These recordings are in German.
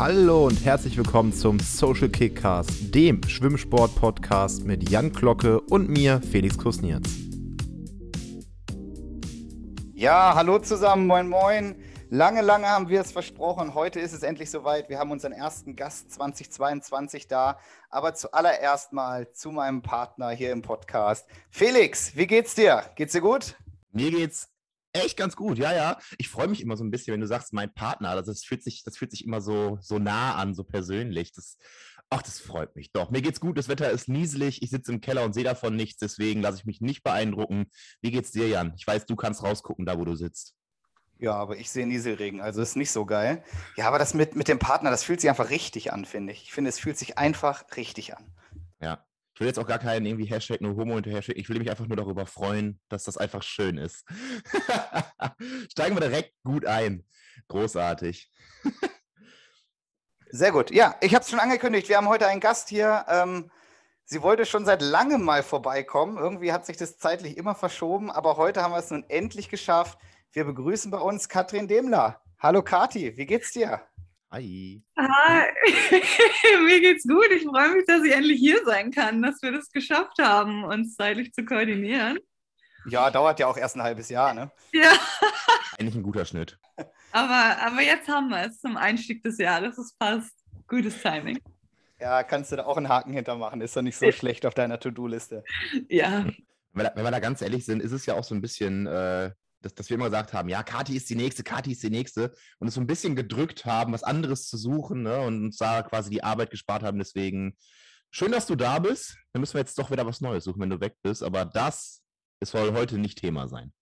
Hallo und herzlich willkommen zum Social Kickcast, dem Schwimmsport-Podcast mit Jan Glocke und mir, Felix Kusnierz. Ja, hallo zusammen, moin moin. Lange, lange haben wir es versprochen. Heute ist es endlich soweit. Wir haben unseren ersten Gast 2022 da. Aber zuallererst mal zu meinem Partner hier im Podcast. Felix, wie geht's dir? Geht's dir gut? Mir geht's echt ganz gut, ja, ja. Ich freue mich immer so ein bisschen, wenn du sagst, mein Partner. Also das fühlt sich, das fühlt sich immer so, so nah an, so persönlich. Das, ach, das freut mich doch. Mir geht's gut, das Wetter ist nieselig, ich sitze im Keller und sehe davon nichts, deswegen lasse ich mich nicht beeindrucken. Wie geht's dir, Jan? Ich weiß, du kannst rausgucken, da wo du sitzt. Ja, aber ich sehe Nieselregen, also ist nicht so geil. Ja, aber das mit, mit dem Partner, das fühlt sich einfach richtig an, finde ich. Ich finde, es fühlt sich einfach richtig an. Ja. Ich will jetzt auch gar keinen irgendwie Hashtag nur Homo hinterher schicken. Ich will mich einfach nur darüber freuen, dass das einfach schön ist. Steigen wir direkt gut ein. Großartig. Sehr gut. Ja, ich habe es schon angekündigt. Wir haben heute einen Gast hier. Ähm, sie wollte schon seit langem mal vorbeikommen. Irgendwie hat sich das zeitlich immer verschoben, aber heute haben wir es nun endlich geschafft. Wir begrüßen bei uns Katrin Demler. Hallo Kati, wie geht's dir? Hi. Hi, mir geht's gut. Ich freue mich, dass ich endlich hier sein kann, dass wir das geschafft haben, uns zeitlich zu koordinieren. Ja, dauert ja auch erst ein halbes Jahr, ne? Ja. Eigentlich ein guter Schnitt. Aber, aber jetzt haben wir es zum Einstieg des Jahres. Es passt. Gutes Timing. Ja, kannst du da auch einen Haken hintermachen. Ist doch nicht so schlecht auf deiner To-Do-Liste. Ja. Wenn wir, wenn wir, da ganz ehrlich sind, ist es ja auch so ein bisschen äh, dass, dass wir immer gesagt haben, ja, Kati ist die nächste, Kati ist die nächste und es so ein bisschen gedrückt haben, was anderes zu suchen ne, und uns da quasi die Arbeit gespart haben. Deswegen schön, dass du da bist. Dann müssen wir jetzt doch wieder was Neues suchen, wenn du weg bist. Aber das soll heute nicht Thema sein.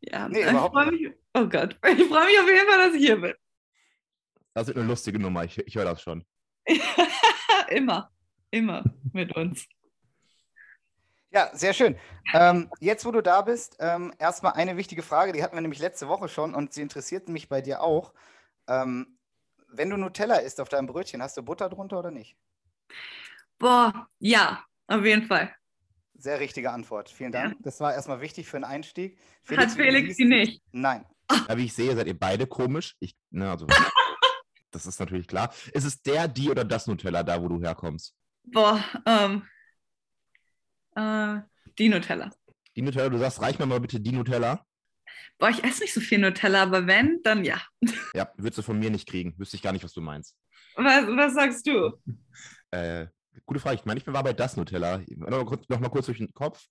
Ja, nee, ich freue mich. Oh Gott, ich freue mich auf jeden Fall, dass ich hier bin. Das wird eine lustige Nummer, ich, ich höre das schon. immer, immer mit uns. Ja, sehr schön. Ähm, jetzt, wo du da bist, ähm, erstmal eine wichtige Frage, die hatten wir nämlich letzte Woche schon und sie interessiert mich bei dir auch. Ähm, wenn du Nutella isst auf deinem Brötchen, hast du Butter drunter oder nicht? Boah, ja, auf jeden Fall. Sehr richtige Antwort. Vielen Dank. Ja. Das war erstmal wichtig für einen Einstieg. Felix, Hat Felix sie nicht? Nein. Ja, wie ich sehe, seid ihr beide komisch. Ich, ne, also, das ist natürlich klar. Ist es der, die oder das Nutella da, wo du herkommst? Boah, ähm, äh, die Nutella. Die Nutella, du sagst, reich mir mal bitte die Nutella. Boah, ich esse nicht so viel Nutella, aber wenn, dann ja. Ja, würdest du von mir nicht kriegen. Wüsste ich gar nicht, was du meinst. Was, was sagst du? Äh, gute Frage. Ich meine, ich war bei das Nutella. Noch mal kurz, noch mal kurz durch den Kopf.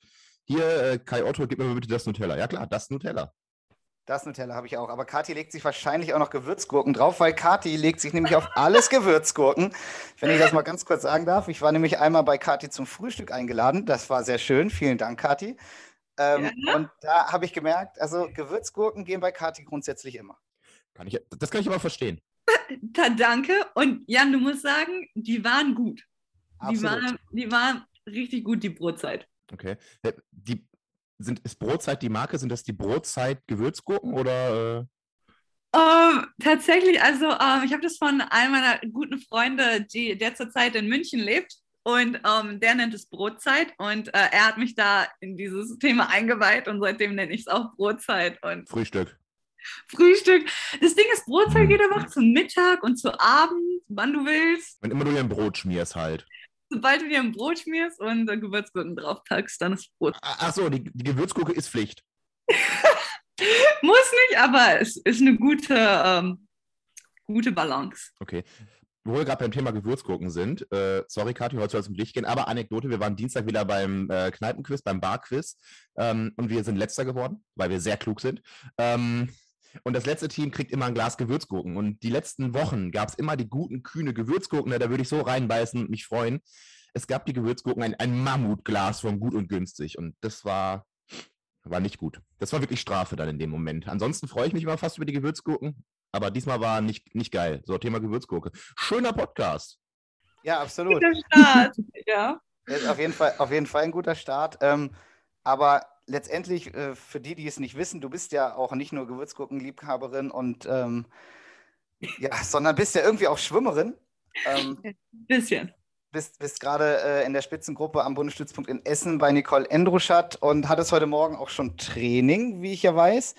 Hier, äh, Kai Otto, gib mir mal bitte das Nutella. Ja klar, das Nutella. Das Nutella habe ich auch. Aber Kathi legt sich wahrscheinlich auch noch Gewürzgurken drauf, weil Kathi legt sich nämlich auf alles Gewürzgurken. Wenn ich das mal ganz kurz sagen darf. Ich war nämlich einmal bei Kathi zum Frühstück eingeladen. Das war sehr schön. Vielen Dank, Kathi. Ähm, ja. Und da habe ich gemerkt, also Gewürzgurken gehen bei Kathi grundsätzlich immer. Kann ich, das kann ich aber verstehen. Da, danke. Und Jan, du musst sagen, die waren gut. Die waren, die waren richtig gut, die Brotzeit. Okay. Äh, die, sind, ist Brotzeit die Marke? Sind das die Brotzeit-Gewürzgurken oder? Äh? Um, tatsächlich, also um, ich habe das von einem meiner guten Freunde, die, der zurzeit in München lebt. Und um, der nennt es Brotzeit und uh, er hat mich da in dieses Thema eingeweiht und seitdem nenne ich es auch Brotzeit. Und Frühstück. Frühstück. Das Ding ist, Brotzeit jeder macht zum Mittag und zu Abend, wann du willst. Wenn immer du dir ein Brot schmierst halt sobald du dir ein Brot schmierst und Gewürzgurken draufpackst, dann ist Brot. Achso, die, die Gewürzgurke ist Pflicht. Muss nicht, aber es ist eine gute, ähm, gute Balance. Okay. Wo wir gerade beim Thema Gewürzgurken sind, äh, sorry Kathi, heute soll es um dich gehen, aber Anekdote, wir waren Dienstag wieder beim äh, Kneipenquiz, beim Barquiz ähm, und wir sind letzter geworden, weil wir sehr klug sind. Ähm, und das letzte Team kriegt immer ein Glas Gewürzgurken. Und die letzten Wochen gab es immer die guten, kühne Gewürzgurken. Da würde ich so reinbeißen und mich freuen. Es gab die Gewürzgurken, ein, ein Mammutglas von gut und günstig. Und das war, war nicht gut. Das war wirklich Strafe dann in dem Moment. Ansonsten freue ich mich immer fast über die Gewürzgurken. Aber diesmal war nicht, nicht geil. So, Thema Gewürzgurke. Schöner Podcast. Ja, absolut. Guter Start, ja. Auf jeden Fall, auf jeden Fall ein guter Start. Ähm, aber letztendlich, äh, für die, die es nicht wissen, du bist ja auch nicht nur Gewürzgurkenliebhaberin und ähm, ja, sondern bist ja irgendwie auch Schwimmerin. Ähm, bisschen. Bist, bist gerade äh, in der Spitzengruppe am Bundesstützpunkt in Essen bei Nicole Endruschat und hattest heute Morgen auch schon Training, wie ich ja weiß.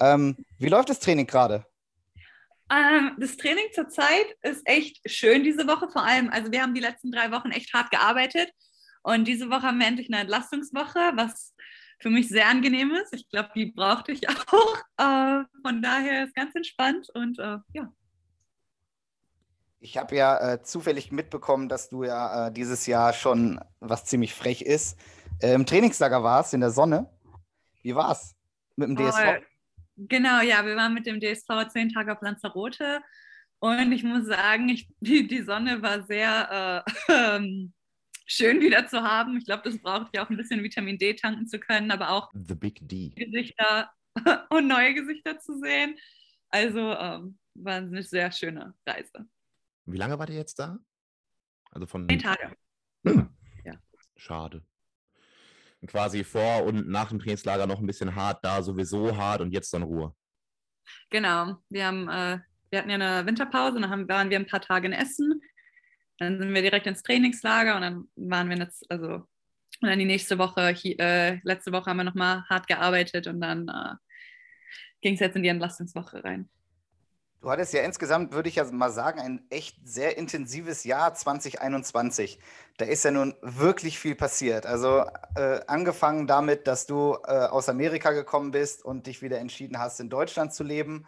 Ähm, wie läuft das Training gerade? Ähm, das Training zurzeit ist echt schön diese Woche, vor allem, also wir haben die letzten drei Wochen echt hart gearbeitet und diese Woche haben wir endlich eine Entlastungswoche, was für mich sehr angenehm ist. Ich glaube, die brauchte ich auch. Äh, von daher ist ganz entspannt und äh, ja. Ich habe ja äh, zufällig mitbekommen, dass du ja äh, dieses Jahr schon, was ziemlich frech ist, im Trainingslager warst in der Sonne. Wie war's mit dem DSV? Oh, genau, ja, wir waren mit dem DSV zehn Tage auf Lanzarote und ich muss sagen, ich, die, die Sonne war sehr äh, ähm, schön wieder zu haben. Ich glaube, das braucht ja auch ein bisschen Vitamin D tanken zu können, aber auch The Big D. Gesichter und neue Gesichter zu sehen. Also ähm, war eine sehr schöne Reise. Wie lange war ihr jetzt da? Also von. Zehn Tage. Hm. Ja. Schade. Quasi vor und nach dem Trainingslager noch ein bisschen hart, da sowieso hart und jetzt dann Ruhe. Genau. Wir haben, äh, wir hatten ja eine Winterpause, dann haben, waren wir ein paar Tage in Essen. Dann sind wir direkt ins Trainingslager und dann waren wir jetzt, also, und dann die nächste Woche, hier, äh, letzte Woche haben wir nochmal hart gearbeitet und dann äh, ging es jetzt in die Entlastungswoche rein. Du hattest ja insgesamt, würde ich ja mal sagen, ein echt sehr intensives Jahr 2021. Da ist ja nun wirklich viel passiert. Also äh, angefangen damit, dass du äh, aus Amerika gekommen bist und dich wieder entschieden hast, in Deutschland zu leben.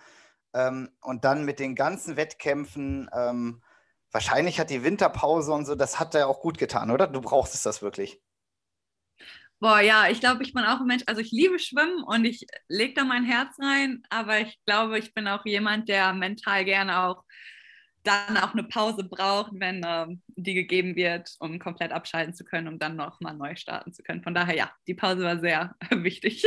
Ähm, und dann mit den ganzen Wettkämpfen. Ähm, wahrscheinlich hat die Winterpause und so, das hat ja auch gut getan, oder? Du brauchst das wirklich. Boah, ja, ich glaube, ich bin auch ein Mensch, also ich liebe Schwimmen und ich lege da mein Herz rein, aber ich glaube, ich bin auch jemand, der mental gerne auch dann auch eine Pause braucht, wenn ähm, die gegeben wird, um komplett abschalten zu können, um dann nochmal neu starten zu können. Von daher, ja, die Pause war sehr wichtig.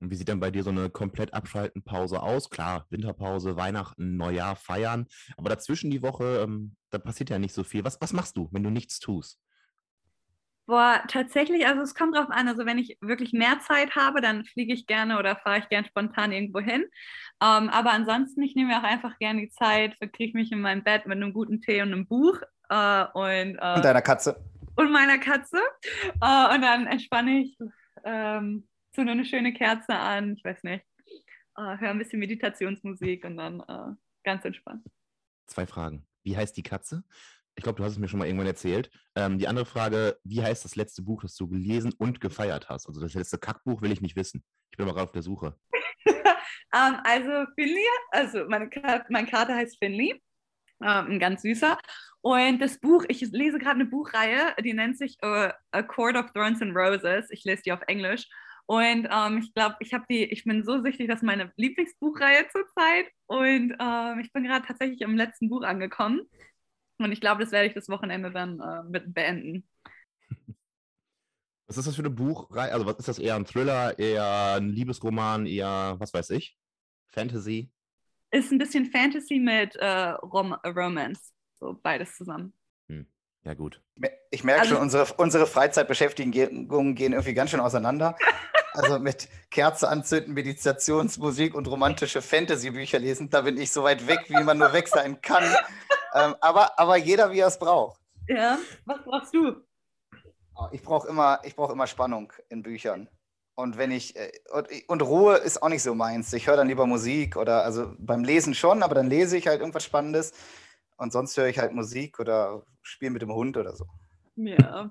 Und wie sieht dann bei dir so eine komplett abschalten Pause aus? Klar, Winterpause, Weihnachten, Neujahr, Feiern, aber dazwischen die Woche, ähm, da passiert ja nicht so viel. Was, was machst du, wenn du nichts tust? Boah, tatsächlich, also es kommt drauf an. Also wenn ich wirklich mehr Zeit habe, dann fliege ich gerne oder fahre ich gerne spontan irgendwo hin. Ähm, aber ansonsten, ich nehme mir auch einfach gerne die Zeit, verkriege mich in mein Bett mit einem guten Tee und einem Buch. Äh, und, äh, und deiner Katze. Und meiner Katze. Äh, und dann entspanne ich, ähm, zünde eine schöne Kerze an, ich weiß nicht, äh, höre ein bisschen Meditationsmusik und dann äh, ganz entspannt. Zwei Fragen. Wie heißt die Katze? Ich glaube, du hast es mir schon mal irgendwann erzählt. Ähm, die andere Frage, wie heißt das letzte Buch, das du gelesen und gefeiert hast? Also das letzte Kackbuch will ich nicht wissen. Ich bin mal gerade auf der Suche. um, ähm, also Finley, also meine mein Kater heißt Finley, um, ähm, ein ganz süßer. Und das Buch, ich lese gerade eine Buchreihe, die nennt sich uh, A Court of Thorns and Roses. Ich lese die auf Englisch. Und um, ähm, ich glaube, ich habe die, ich bin so süchtig, das ist meine Lieblingsbuchreihe zurzeit. Und ich bin gerade tatsächlich im letzten Buch angekommen. Und ich glaube, das werde ich das Wochenende dann äh, mit beenden. Was ist das für eine Buchreihe? Also, was ist das eher ein Thriller, eher ein Liebesroman, eher was weiß ich? Fantasy? Ist ein bisschen Fantasy mit äh, Rom Romance. So beides zusammen. Hm. Ja, gut. Ich merke also, schon, unsere, unsere Freizeitbeschäftigungen gehen irgendwie ganz schön auseinander. Also mit Kerze anzünden, Meditationsmusik und romantische Fantasy-Bücher lesen, da bin ich so weit weg, wie man nur weg sein kann ähm, aber, aber jeder, wie er es braucht. Ja, was brauchst du? Oh, ich brauche immer, brauch immer Spannung in Büchern. Und wenn ich, äh, und, und Ruhe ist auch nicht so meins. Ich höre dann lieber Musik oder, also beim Lesen schon, aber dann lese ich halt irgendwas Spannendes. Und sonst höre ich halt Musik oder spiele mit dem Hund oder so. Ja.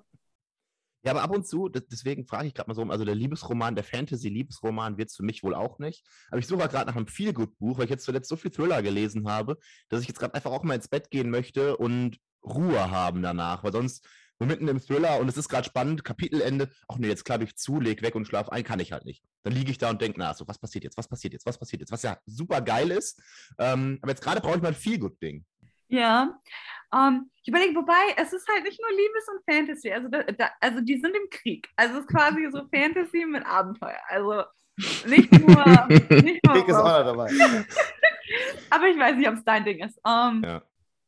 Ja, aber ab und zu, deswegen frage ich gerade mal so, also der Liebesroman, der Fantasy-Liebesroman wird es für mich wohl auch nicht. Aber ich suche gerade nach einem Feelgood-Buch, weil ich jetzt zuletzt so viel Thriller gelesen habe, dass ich jetzt gerade einfach auch mal ins Bett gehen möchte und Ruhe haben danach, weil sonst wir mitten im Thriller und es ist gerade spannend, Kapitelende, ach nee, jetzt klappe ich zu, leg weg und schlaf ein, kann ich halt nicht. Dann liege ich da und denke, na, so, was passiert jetzt, was passiert jetzt, was passiert jetzt, was ja super geil ist. Ähm, aber jetzt gerade brauche ich mal ein Feelgood-Ding. Ja, um, ähm, ich überlege, wobei, es ist halt nicht nur Liebes und Fantasy, also, da, da, also die sind im Krieg. Also es ist quasi so Fantasy mit Abenteuer. Also nicht nur. nicht nur Krieg ist auch dabei. Aber ich weiß nicht, ob es dein Ding ist. Um, ähm, ja.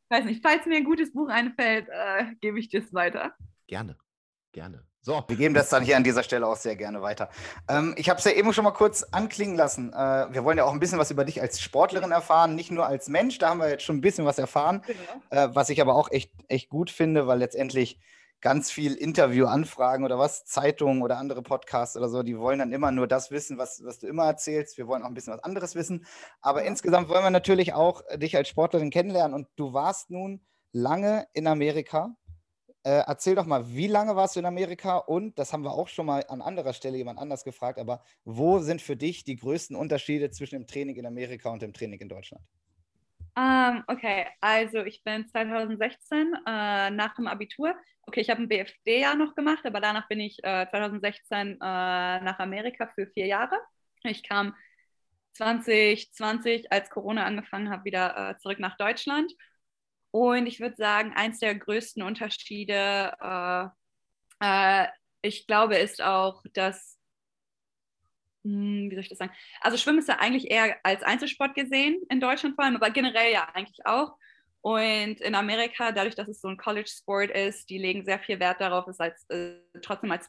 Weiß nicht, falls mir ein gutes Buch einfällt, äh, gebe ich das weiter. Gerne, gerne. So. Wir geben das dann hier an dieser Stelle auch sehr gerne weiter. Ähm, ich habe es ja eben schon mal kurz anklingen lassen. Äh, wir wollen ja auch ein bisschen was über dich als Sportlerin erfahren, nicht nur als Mensch. Da haben wir jetzt schon ein bisschen was erfahren, genau. äh, was ich aber auch echt, echt gut finde, weil letztendlich ganz viel Interviewanfragen oder was, Zeitungen oder andere Podcasts oder so, die wollen dann immer nur das wissen, was, was du immer erzählst. Wir wollen auch ein bisschen was anderes wissen. Aber insgesamt wollen wir natürlich auch dich als Sportlerin kennenlernen. Und du warst nun lange in Amerika. Äh, erzähl doch mal, wie lange warst du in Amerika? Und das haben wir auch schon mal an anderer Stelle jemand anders gefragt, aber wo sind für dich die größten Unterschiede zwischen dem Training in Amerika und dem Training in Deutschland? Um, ähm, okay, also ich bin 2016 äh, nach dem Abitur. Okay, ich habe ein BFD-Jahr noch gemacht, aber danach bin ich äh, 2016 äh, nach Amerika für vier Jahre. Ich kam 2020, als Corona angefangen hat, wieder äh, zurück nach Deutschland. Und ich würde sagen, eins der größten Unterschiede, äh, äh, ich glaube, ist auch, dass hm, wie soll ich das sagen? Also Schwimmen ist ja eigentlich eher als Einzelsport gesehen, in Deutschland vor allem, aber generell ja eigentlich auch. Und in Amerika, dadurch, dass es so ein College-Sport ist, die legen sehr viel Wert darauf, es als, äh, trotzdem als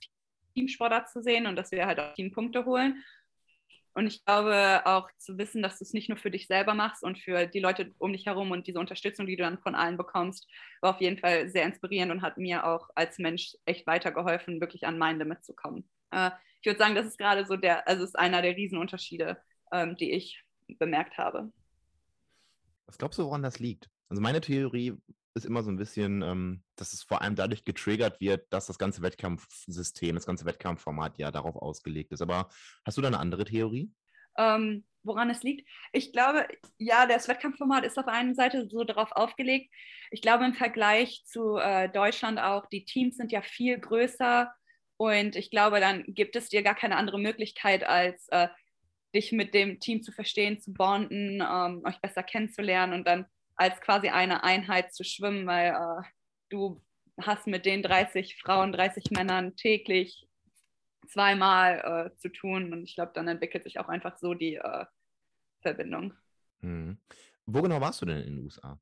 Teamsportart zu sehen und dass wir halt auch Teampunkte holen. Und ich glaube auch zu wissen, dass du es nicht nur für dich selber machst und für die Leute um dich herum und diese Unterstützung, die du dann von allen bekommst, war auf jeden Fall sehr inspirierend und hat mir auch als Mensch echt weitergeholfen, wirklich an mein Limit zu kommen. Äh, ich würde sagen, das ist gerade so der, also ist einer der Riesenunterschiede, ähm, die ich bemerkt habe. Was glaubst du, woran das liegt? Also meine Theorie ist immer so ein bisschen, ähm, dass es vor allem dadurch getriggert wird, dass das ganze Wettkampfsystem, das ganze Wettkampfformat ja darauf ausgelegt ist. Aber hast du da eine andere Theorie? Ähm, woran es liegt? Ich glaube, ja, das Wettkampfformat ist auf der einen Seite so darauf aufgelegt. Ich glaube, im Vergleich zu äh, Deutschland auch, die Teams sind ja viel größer und ich glaube, dann gibt es dir gar keine andere Möglichkeit, als äh, dich mit dem Team zu verstehen, zu bonden, ähm, euch besser kennenzulernen und dann als quasi eine Einheit zu schwimmen, weil äh, du hast mit den 30 Frauen, 30 Männern täglich zweimal äh, zu tun. Und ich glaube, dann entwickelt sich auch einfach so die äh, Verbindung. Hm. Wo genau warst du denn in den USA?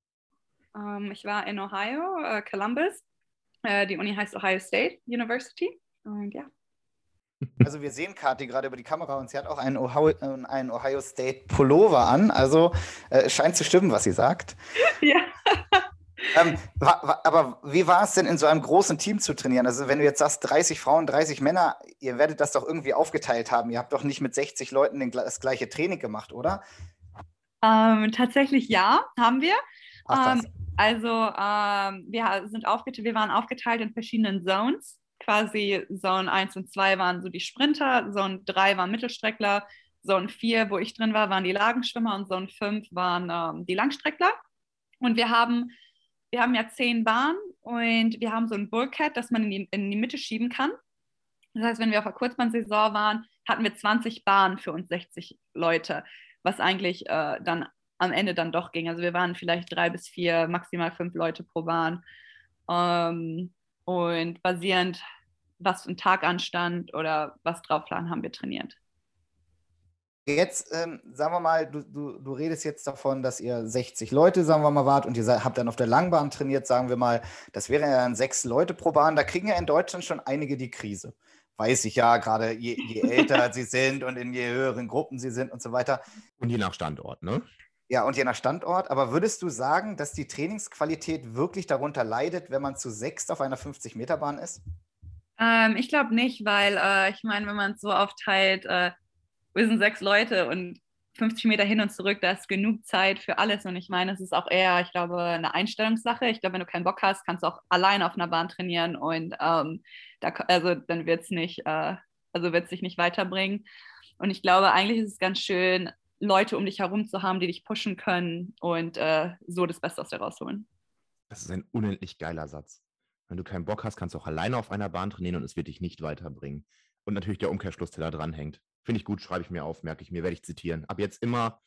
Ähm, ich war in Ohio, äh, Columbus. Äh, die Uni heißt Ohio State University. Und ja. Also wir sehen Kathi gerade über die Kamera und sie hat auch einen Ohio, äh, einen Ohio State Pullover an. Also äh, scheint zu stimmen, was sie sagt. Ja. Ähm, aber wie war es denn in so einem großen Team zu trainieren? Also wenn du jetzt sagst, 30 Frauen, 30 Männer, ihr werdet das doch irgendwie aufgeteilt haben. Ihr habt doch nicht mit 60 Leuten das gleiche Training gemacht, oder? Ähm, tatsächlich ja, haben wir. Ach, ähm, also ähm, wir sind aufgeteilt, wir waren aufgeteilt in verschiedenen Zones quasi Zone 1 und 2 waren so die Sprinter, Zone 3 waren Mittelstreckler, Zone 4, wo ich drin war, waren die Lagenschwimmer und Zone 5 waren ähm, die Langstreckler. Und wir haben, wir haben ja zehn Bahnen und wir haben so ein Bulkhead, das man in die, in die Mitte schieben kann. Das heißt, wenn wir auf der Kurzbahnsaison waren, hatten wir 20 Bahnen für uns 60 Leute, was eigentlich äh, dann am Ende dann doch ging. Also wir waren vielleicht drei bis vier, maximal fünf Leute pro Bahn. Ähm, und basierend, was ein Tag anstand oder was drauf lag, haben wir trainiert. Jetzt, ähm, sagen wir mal, du, du, du redest jetzt davon, dass ihr 60 Leute, sagen wir mal, wart und ihr habt dann auf der Langbahn trainiert, sagen wir mal, das wären ja dann sechs Leute pro Bahn. Da kriegen ja in Deutschland schon einige die Krise. Weiß ich ja, gerade je, je älter sie sind und in je höheren Gruppen sie sind und so weiter. Und je nach Standort, ne? Ja, und je nach Standort. Aber würdest du sagen, dass die Trainingsqualität wirklich darunter leidet, wenn man zu sechst auf einer 50-Meter-Bahn ist? Ähm, ich glaube nicht, weil äh, ich meine, wenn man es so aufteilt, äh, wir sind sechs Leute und 50 Meter hin und zurück, da ist genug Zeit für alles. Und ich meine, es ist auch eher, ich glaube, eine Einstellungssache. Ich glaube, wenn du keinen Bock hast, kannst du auch allein auf einer Bahn trainieren und ähm, da, also dann wird es nicht, äh, also wird sich nicht weiterbringen. Und ich glaube, eigentlich ist es ganz schön, Leute um dich herum zu haben, die dich pushen können und äh, so das Beste aus dir rausholen. Das ist ein unendlich geiler Satz. Wenn du keinen Bock hast, kannst du auch alleine auf einer Bahn trainieren und es wird dich nicht weiterbringen. Und natürlich der Umkehrschluss, der da dranhängt. Finde ich gut, schreibe ich mir auf, merke ich mir, werde ich zitieren. Ab jetzt immer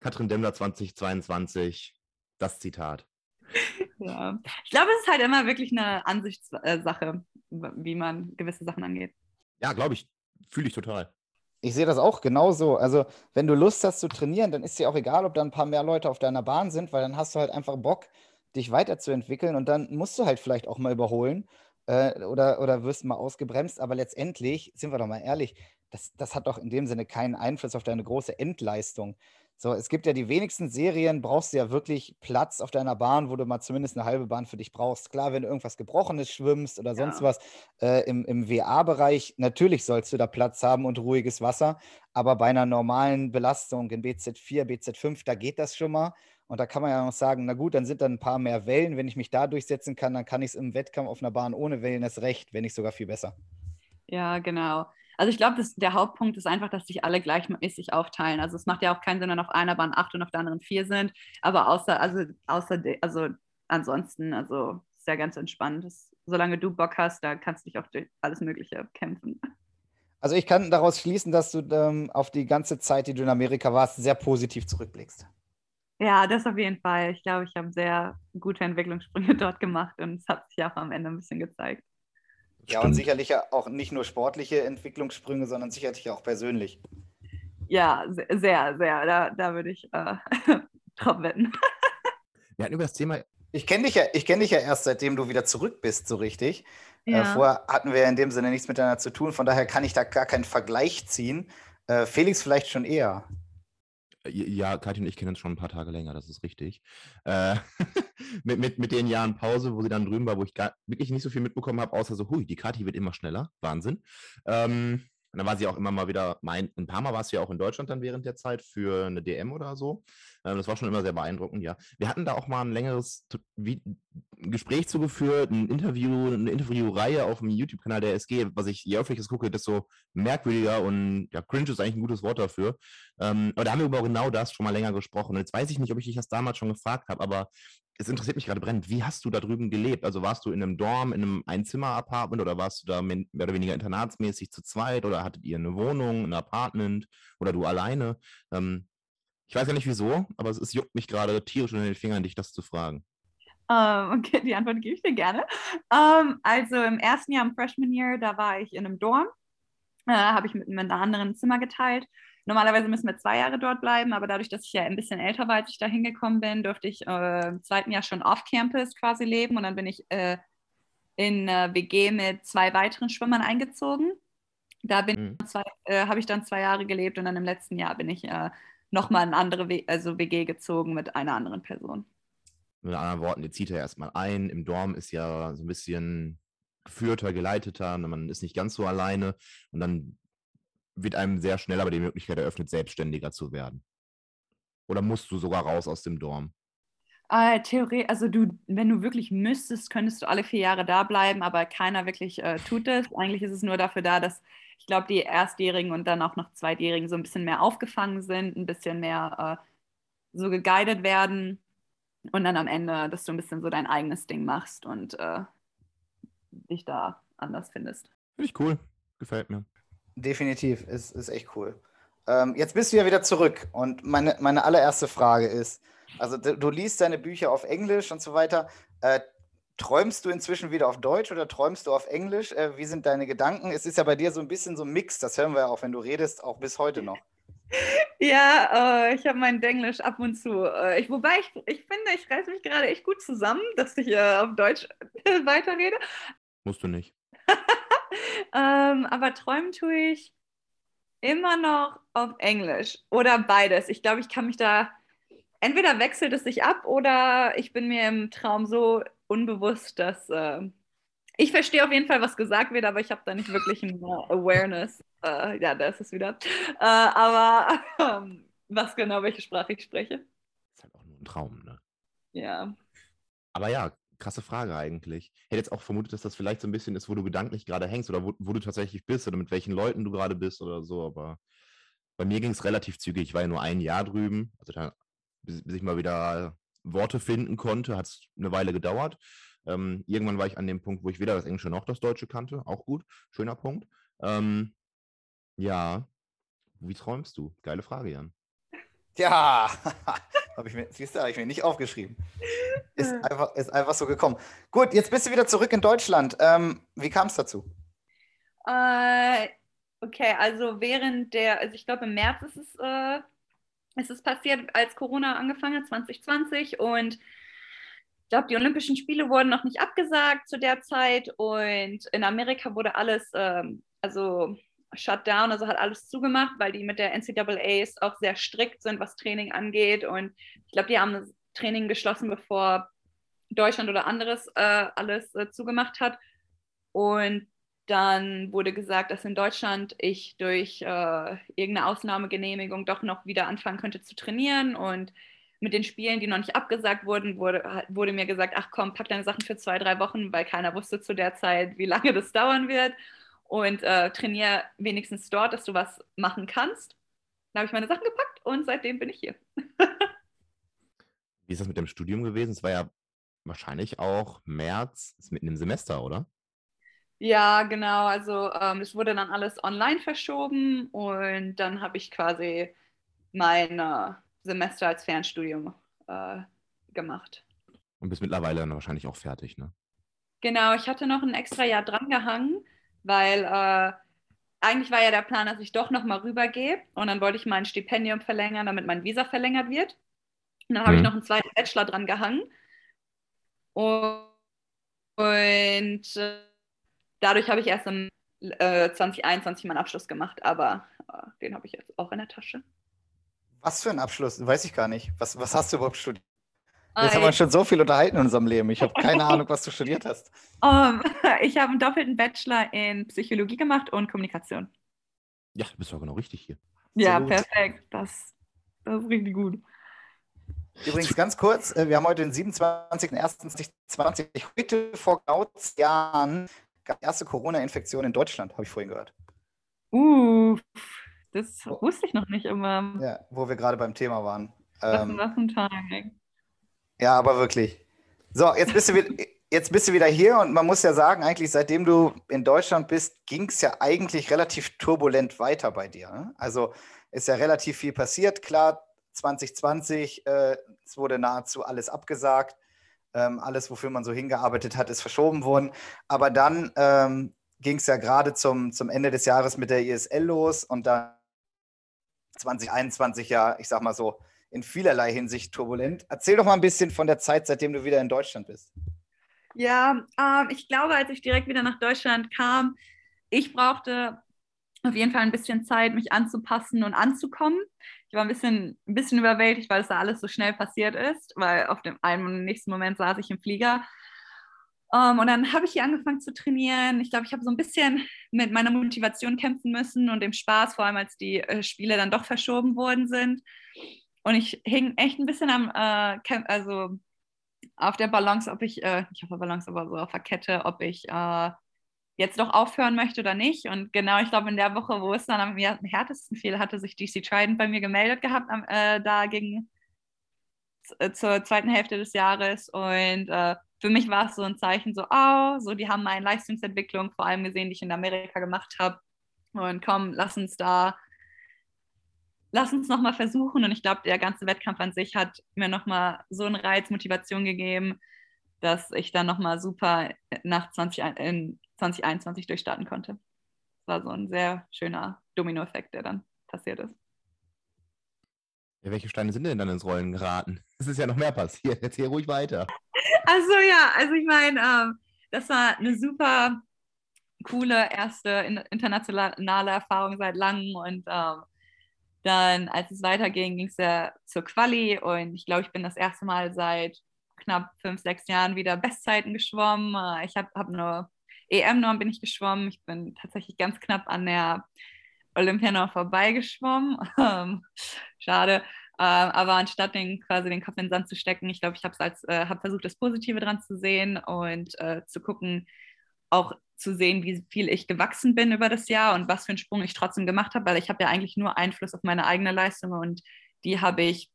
Katrin Demmler 2022, das Zitat. Ja, ich glaube, es ist halt immer wirklich eine Ansichtssache, wie man gewisse Sachen angeht. Ja, glaube ich, fühle ich total. Ich sehe das auch genauso. Also, wenn du Lust hast zu trainieren, dann ist dir auch egal, ob da ein paar mehr Leute auf deiner Bahn sind, weil dann hast du halt einfach Bock, dich weiterzuentwickeln und dann musst du halt vielleicht auch mal überholen äh, oder, oder wirst mal ausgebremst. Aber letztendlich, sind wir doch mal ehrlich, das, das hat doch in dem Sinne keinen Einfluss auf deine große Endleistung. So, es gibt ja die wenigsten Serien, brauchst du ja wirklich Platz auf deiner Bahn, wo du mal zumindest eine halbe Bahn für dich brauchst. Klar, wenn du irgendwas Gebrochenes schwimmst oder sonst Ja. was äh, im, im WA-Bereich, natürlich sollst du da Platz haben und ruhiges Wasser, aber bei einer normalen Belastung in BZ4, BZ5, da geht das schon mal. Und da kann man ja noch sagen, na gut, dann sind dann ein paar mehr Wellen. Wenn ich mich da durchsetzen kann, dann kann ich es im Wettkampf auf einer Bahn ohne Wellen erst recht, wenn nicht sogar viel besser. Ja, genau. Also ich glaube, der Hauptpunkt ist einfach, dass sich alle gleichmäßig aufteilen. Also es macht ja auch keinen Sinn, wenn auf einer Bahn acht und auf der anderen vier sind. Aber außer, also, außer, also ansonsten, also ist ja ganz entspannt. Das, solange du Bock hast, da kannst du dich auch durch alles Mögliche kämpfen. Also ich kann daraus schließen, dass du ähm, auf die ganze Zeit, die du in Amerika warst, sehr positiv zurückblickst. Ja, das auf jeden Fall. Ich glaube, ich habe sehr gute Entwicklungssprünge dort gemacht und es hat sich auch am Ende ein bisschen gezeigt. Ja, und Stimmt. sicherlich ja auch nicht nur sportliche Entwicklungssprünge, sondern sicherlich auch persönlich. Ja, se- sehr, sehr. Da, da würde ich äh, drauf wetten. Wir hatten über das Thema, Ich kenne dich, ja, ich kenn dich ja erst, seitdem du wieder zurück bist, so richtig. Äh, Ja. vorher hatten wir in dem Sinne nichts miteinander zu tun, von daher kann ich da gar keinen Vergleich ziehen. Äh, Felix vielleicht schon eher. Ja, Katja und ich kennen uns schon ein paar Tage länger, das ist richtig. Äh, mit, mit, mit den Jahren Pause, wo sie dann drüben war, wo ich gar, wirklich nicht so viel mitbekommen habe, außer so, hui, die Kathi wird immer schneller. Wahnsinn. Ähm, und dann war sie auch immer mal wieder, mein, ein paar Mal war sie ja auch in Deutschland dann während der Zeit für eine DM oder so. Ähm, das war schon immer sehr beeindruckend, ja. Wir hatten da auch mal ein längeres Gespräch zugeführt, ein Interview, eine Interviewreihe auf dem YouTube-Kanal der SG, was ich, je öfter gucke, desto merkwürdiger und ja, cringe ist eigentlich ein gutes Wort dafür. Ähm, aber da haben wir über genau das schon mal länger gesprochen. Und jetzt weiß ich nicht, ob ich dich das damals schon gefragt habe, aber es interessiert mich gerade brennend. Wie hast du da drüben gelebt? Also warst du in einem Dorm, in einem Einzimmer-Apartment oder warst du da mehr mehr oder weniger internatsmäßig zu zweit oder hattet ihr eine Wohnung, ein Apartment oder du alleine? Ähm, ich weiß ja nicht wieso, aber es, es juckt mich gerade tierisch unter den Fingern, dich das zu fragen. Ähm, okay, die Antwort gebe ich dir gerne. Ähm, also im ersten Jahr, im Freshman Year, da war ich in einem Dorm. Äh, Habe ich mit, mit einer anderen ein Zimmer geteilt. Normalerweise müssen wir zwei Jahre dort bleiben, aber dadurch, dass ich ja ein bisschen älter war, als ich da hingekommen bin, durfte ich äh, im zweiten Jahr schon off-Campus quasi leben und dann bin ich äh, in äh, WG mit zwei weiteren Schwimmern eingezogen. Da Mhm. äh, habe ich dann zwei Jahre gelebt und dann im letzten Jahr bin ich äh, nochmal in eine andere w also WG gezogen mit einer anderen Person. Mit anderen Worten, ihr zieht ja erstmal ein. Im Dorm ist ja so ein bisschen geführter, geleiteter, ne, man ist nicht ganz so alleine und dann wird einem sehr schnell aber die Möglichkeit eröffnet, selbstständiger zu werden. Oder musst du sogar raus aus dem Dorm? Äh, Theorie, also du, wenn du wirklich müsstest, könntest du alle vier Jahre da bleiben, aber keiner wirklich äh, tut das. Eigentlich ist es nur dafür da, dass ich glaube, die Erstjährigen und dann auch noch Zweitjährigen so ein bisschen mehr aufgefangen sind, ein bisschen mehr äh, so geguided werden und dann am Ende, dass du ein bisschen so dein eigenes Ding machst und äh, dich da anders findest. Finde ich cool. Gefällt mir. Definitiv, ist, ist echt cool. Ähm, jetzt bist du ja wieder zurück und meine, meine allererste Frage ist, also du, du liest deine Bücher auf Englisch und so weiter. Äh, träumst du inzwischen wieder auf Deutsch oder träumst du auf Englisch? Äh, wie sind deine Gedanken? Es ist ja bei dir so ein bisschen so ein Mix, das hören wir ja auch, wenn du redest, auch bis heute noch. Ja, äh, ich habe mein Denglisch ab und zu. Äh, ich, wobei ich, ich finde, ich reiße mich gerade echt gut zusammen, dass ich äh, auf Deutsch weiterrede. Musst du nicht. Ähm, aber träumen tue ich immer noch auf Englisch oder beides. Ich glaube, ich kann mich da, entweder wechselt es sich ab oder ich bin mir im Traum so unbewusst, dass äh, ich verstehe auf jeden Fall, was gesagt wird, aber ich habe da nicht wirklich eine Awareness. Äh, ja, da ist es wieder. Äh, aber ähm, was genau, welche Sprache ich spreche. Ist halt auch nur ein Traum, ne? Ja. Aber ja, krasse Frage eigentlich. Ich hätte jetzt auch vermutet, dass das vielleicht so ein bisschen ist, wo du gedanklich gerade hängst oder wo, wo du tatsächlich bist oder mit welchen Leuten du gerade bist oder so. Aber bei mir ging es relativ zügig. Ich war ja nur ein Jahr drüben. Also da, bis, bis ich mal wieder Worte finden konnte, hat es eine Weile gedauert. Ähm, irgendwann war ich an dem Punkt, wo ich weder das Englische noch das Deutsche kannte. Auch gut. Schöner Punkt. Ähm, ja. Wie träumst du? Geile Frage, Jan. Ja, habe ich mir, siehst du, habe ich mir nicht aufgeschrieben. Ist Hm. einfach, ist einfach so gekommen. Gut, jetzt bist du wieder zurück in Deutschland. Ähm, wie kam es dazu? Äh, okay, also während der, also ich glaube im März ist es, äh, ist es passiert, als Corona angefangen hat, 2020 und ich glaube, die Olympischen Spiele wurden noch nicht abgesagt zu der Zeit und in Amerika wurde alles, ähm, also shut down, also hat alles zugemacht, weil die mit der NCAAs auch sehr strikt sind, was Training angeht. Und ich glaube, die haben das Training geschlossen, bevor Deutschland oder anderes äh, alles äh, zugemacht hat. Und dann wurde gesagt, dass in Deutschland ich durch äh, irgendeine Ausnahmegenehmigung doch noch wieder anfangen könnte zu trainieren. Und mit den Spielen, die noch nicht abgesagt wurden, wurde, wurde mir gesagt, ach komm, pack deine Sachen für zwei, drei Wochen, weil keiner wusste zu der Zeit, wie lange das dauern wird. Und äh, trainiere wenigstens dort, dass du was machen kannst. Dann habe ich meine Sachen gepackt und seitdem bin ich hier. wie ist das mit dem Studium gewesen? Es war ja wahrscheinlich auch März, ist mitten im Semester, oder? Ja, genau. Also ähm, es wurde dann alles online verschoben und dann habe ich quasi mein äh, Semester als Fernstudium äh, gemacht. Und bist mittlerweile dann wahrscheinlich auch fertig, ne? Genau, ich hatte noch ein extra Jahr drangehangen, weil äh, eigentlich war ja der Plan, dass ich doch noch mal rübergehe und dann wollte ich mein Stipendium verlängern, damit mein Visa verlängert wird. Und dann habe ich mhm. noch einen zweiten Bachelor dran gehangen. Und, und äh, dadurch habe ich erst im äh, 2021 meinen Abschluss gemacht, aber äh, den habe ich jetzt auch in der Tasche. Was für ein Abschluss? Weiß ich gar nicht. Was, was hast du überhaupt studiert? Jetzt haben wir uns schon so viel unterhalten in unserem Leben. Ich habe keine Ahnung, was du studiert hast. Um, ich habe einen doppelten Bachelor in Psychologie gemacht und Kommunikation. Ja, du bist ja genau richtig hier. Ja, so perfekt. Das, das ist richtig gut. Übrigens ganz kurz, äh, wir haben heute den 27.01.2020. Heute vor genau Jahren erste Corona-Infektion in Deutschland, habe ich vorhin gehört. Uh, das wusste ich noch nicht immer. Ja, wo wir gerade beim Thema waren. Das ähm, ist ein Timing. Ja, aber wirklich. So, jetzt bist, du wieder, jetzt bist du wieder hier und man muss ja sagen, eigentlich seitdem du in Deutschland bist, ging es ja eigentlich relativ turbulent weiter bei dir. Ne? Also ist ja relativ viel passiert. Klar, 2020, äh, es wurde nahezu alles abgesagt. Ähm, alles, wofür man so hingearbeitet hat, ist verschoben worden. Aber dann ähm, ging es ja gerade zum, zum Ende des Jahres mit der ISL los und dann 2021 ja, ich sag mal so, in vielerlei Hinsicht turbulent. Erzähl doch mal ein bisschen von der Zeit, seitdem du wieder in Deutschland bist. Ja, ähm, ich glaube, als ich direkt wieder nach Deutschland kam, ich brauchte auf jeden Fall ein bisschen Zeit, mich anzupassen und anzukommen ich war ein bisschen, ein bisschen überwältigt, weil es da alles so schnell passiert ist, weil auf dem einen und nächsten Moment saß ich im Flieger. Um, ähm, und dann habe ich hier angefangen zu trainieren. Ich glaube, ich habe so ein bisschen mit meiner Motivation kämpfen müssen und dem Spaß, vor allem als die äh, Spiele dann doch verschoben worden sind. Und ich hing echt ein bisschen am, äh, also auf der Balance, ob ich, äh, nicht auf Balance, aber so auf der Kette, ob ich äh, jetzt doch aufhören möchte oder nicht. Und genau, ich glaube, in der Woche, wo es dann am härtesten fiel, hatte sich DC Trident bei mir gemeldet gehabt, äh, da gegen äh, zur zweiten Hälfte des Jahres. Und äh, für mich war es so ein Zeichen, so, oh, so, die haben meine Leistungsentwicklung vor allem gesehen, die ich in Amerika gemacht habe. Und komm, lass uns da, lass uns nochmal versuchen. Und ich glaube, der ganze Wettkampf an sich hat mir nochmal so einen Reiz, Motivation gegeben, dass ich dann nochmal super nach 20, in 2021 durchstarten konnte. Das war so ein sehr schöner Dominoeffekt, der dann passiert ist. Ja, welche Steine sind denn dann ins Rollen geraten? Es ist ja noch mehr passiert. Erzähl ruhig weiter. Also ja, also ich meine, ähm, das war eine super coole erste internationale Erfahrung seit langem und ähm, dann, als es weiterging, ging es ja zur Quali und ich glaube, ich bin das erste Mal seit knapp fünf, sechs Jahren wieder Bestzeiten geschwommen. Äh, ich habe hab nur EM-Norm bin ich geschwommen. Ich bin tatsächlich ganz knapp an der Olympianorm vorbeigeschwommen. Ähm, schade. Ähm, aber anstatt den, quasi den Kopf in den Sand zu stecken, ich glaube, ich habe äh, hab versucht, das Positive dran zu sehen und äh, zu gucken, auch zu sehen, wie viel ich gewachsen bin über das Jahr und was für einen Sprung ich trotzdem gemacht habe, weil ich habe ja eigentlich nur Einfluss auf meine eigene Leistung und die habe ich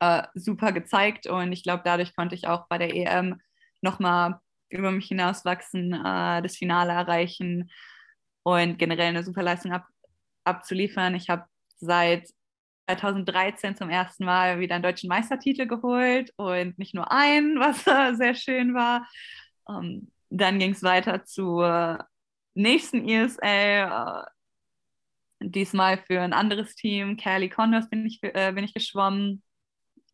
äh, super gezeigt und ich glaube, dadurch konnte ich auch bei der EM nochmal über mich hinauswachsen, äh, das Finale erreichen und generell eine super Leistung ab, abzuliefern. Ich habe seit 2013 zum ersten Mal wieder einen deutschen Meistertitel geholt und nicht nur einen, was äh, sehr schön war. Ähm, dann ging es weiter zur nächsten ESL. Äh, diesmal für ein anderes Team, Kelly Condors, bin ich, äh, bin ich geschwommen.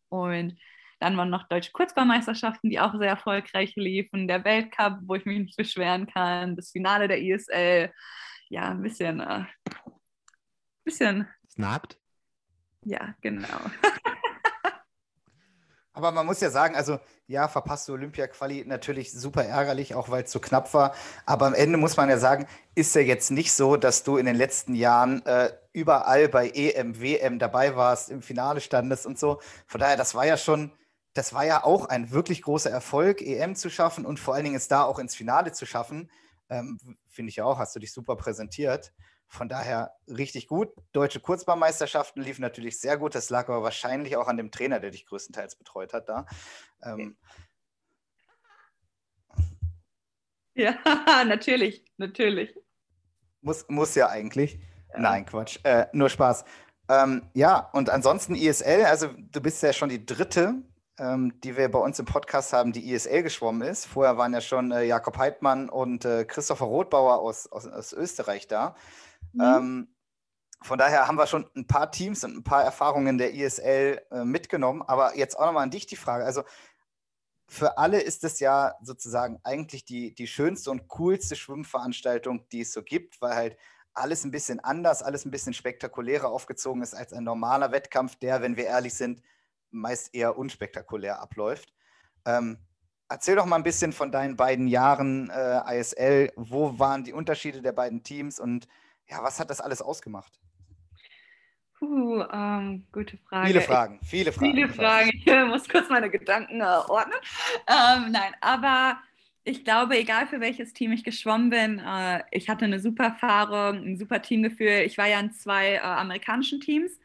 Und dann waren noch deutsche Kurzbahnmeisterschaften, die auch sehr erfolgreich liefen. Der Weltcup, wo ich mich nicht beschweren kann. Das Finale der ISL. ja, ein bisschen, äh, bisschen. Es nagt? Ja, genau. Aber man muss ja sagen, also ja, verpasste Olympia-Quali natürlich super ärgerlich, auch weil es so knapp war. Aber am Ende muss man ja sagen, ist ja jetzt nicht so, dass du in den letzten Jahren äh, überall bei EM, WM dabei warst, im Finale standest und so. Von daher, das war ja schon, das war ja auch ein wirklich großer Erfolg, EM zu schaffen und vor allen Dingen es da auch ins Finale zu schaffen. Ähm, Finde ich auch, hast du dich super präsentiert. Von daher richtig gut. Deutsche Kurzbahnmeisterschaften liefen natürlich sehr gut. Das lag aber wahrscheinlich auch an dem Trainer, der dich größtenteils betreut hat da. Ähm, ja, natürlich, natürlich. Muss, muss ja eigentlich. Ja. Nein, Quatsch. Äh, nur Spaß. Ähm, ja, und ansonsten ISL, also du bist ja schon die dritte, ähm, die wir bei uns im Podcast haben, die ISL geschwommen ist. Vorher waren ja schon äh, Jakob Heidmann und äh, Christopher Rothbauer aus, aus, aus Österreich da. Mhm. Ähm, von daher haben wir schon ein paar Teams und ein paar Erfahrungen der ISL äh, mitgenommen. Aber jetzt auch nochmal an dich die Frage. Also für alle ist es ja sozusagen eigentlich die, die schönste und coolste Schwimmveranstaltung, die es so gibt, weil halt alles ein bisschen anders, alles ein bisschen spektakulärer aufgezogen ist als ein normaler Wettkampf, der, wenn wir ehrlich sind, meist eher unspektakulär abläuft. Ähm, erzähl doch mal ein bisschen von deinen beiden Jahren äh, ISL. Wo waren die Unterschiede der beiden Teams und ja, was hat das alles ausgemacht? Puh, ähm, gute Frage. Viele Fragen, viele Fragen. Viele Fragen. Ich muss kurz meine Gedanken äh, ordnen. Ähm, nein, aber ich glaube, egal für welches Team ich geschwommen bin, äh, ich hatte eine super Erfahrung, ein super Teamgefühl. Ich war ja in zwei äh, amerikanischen Teams.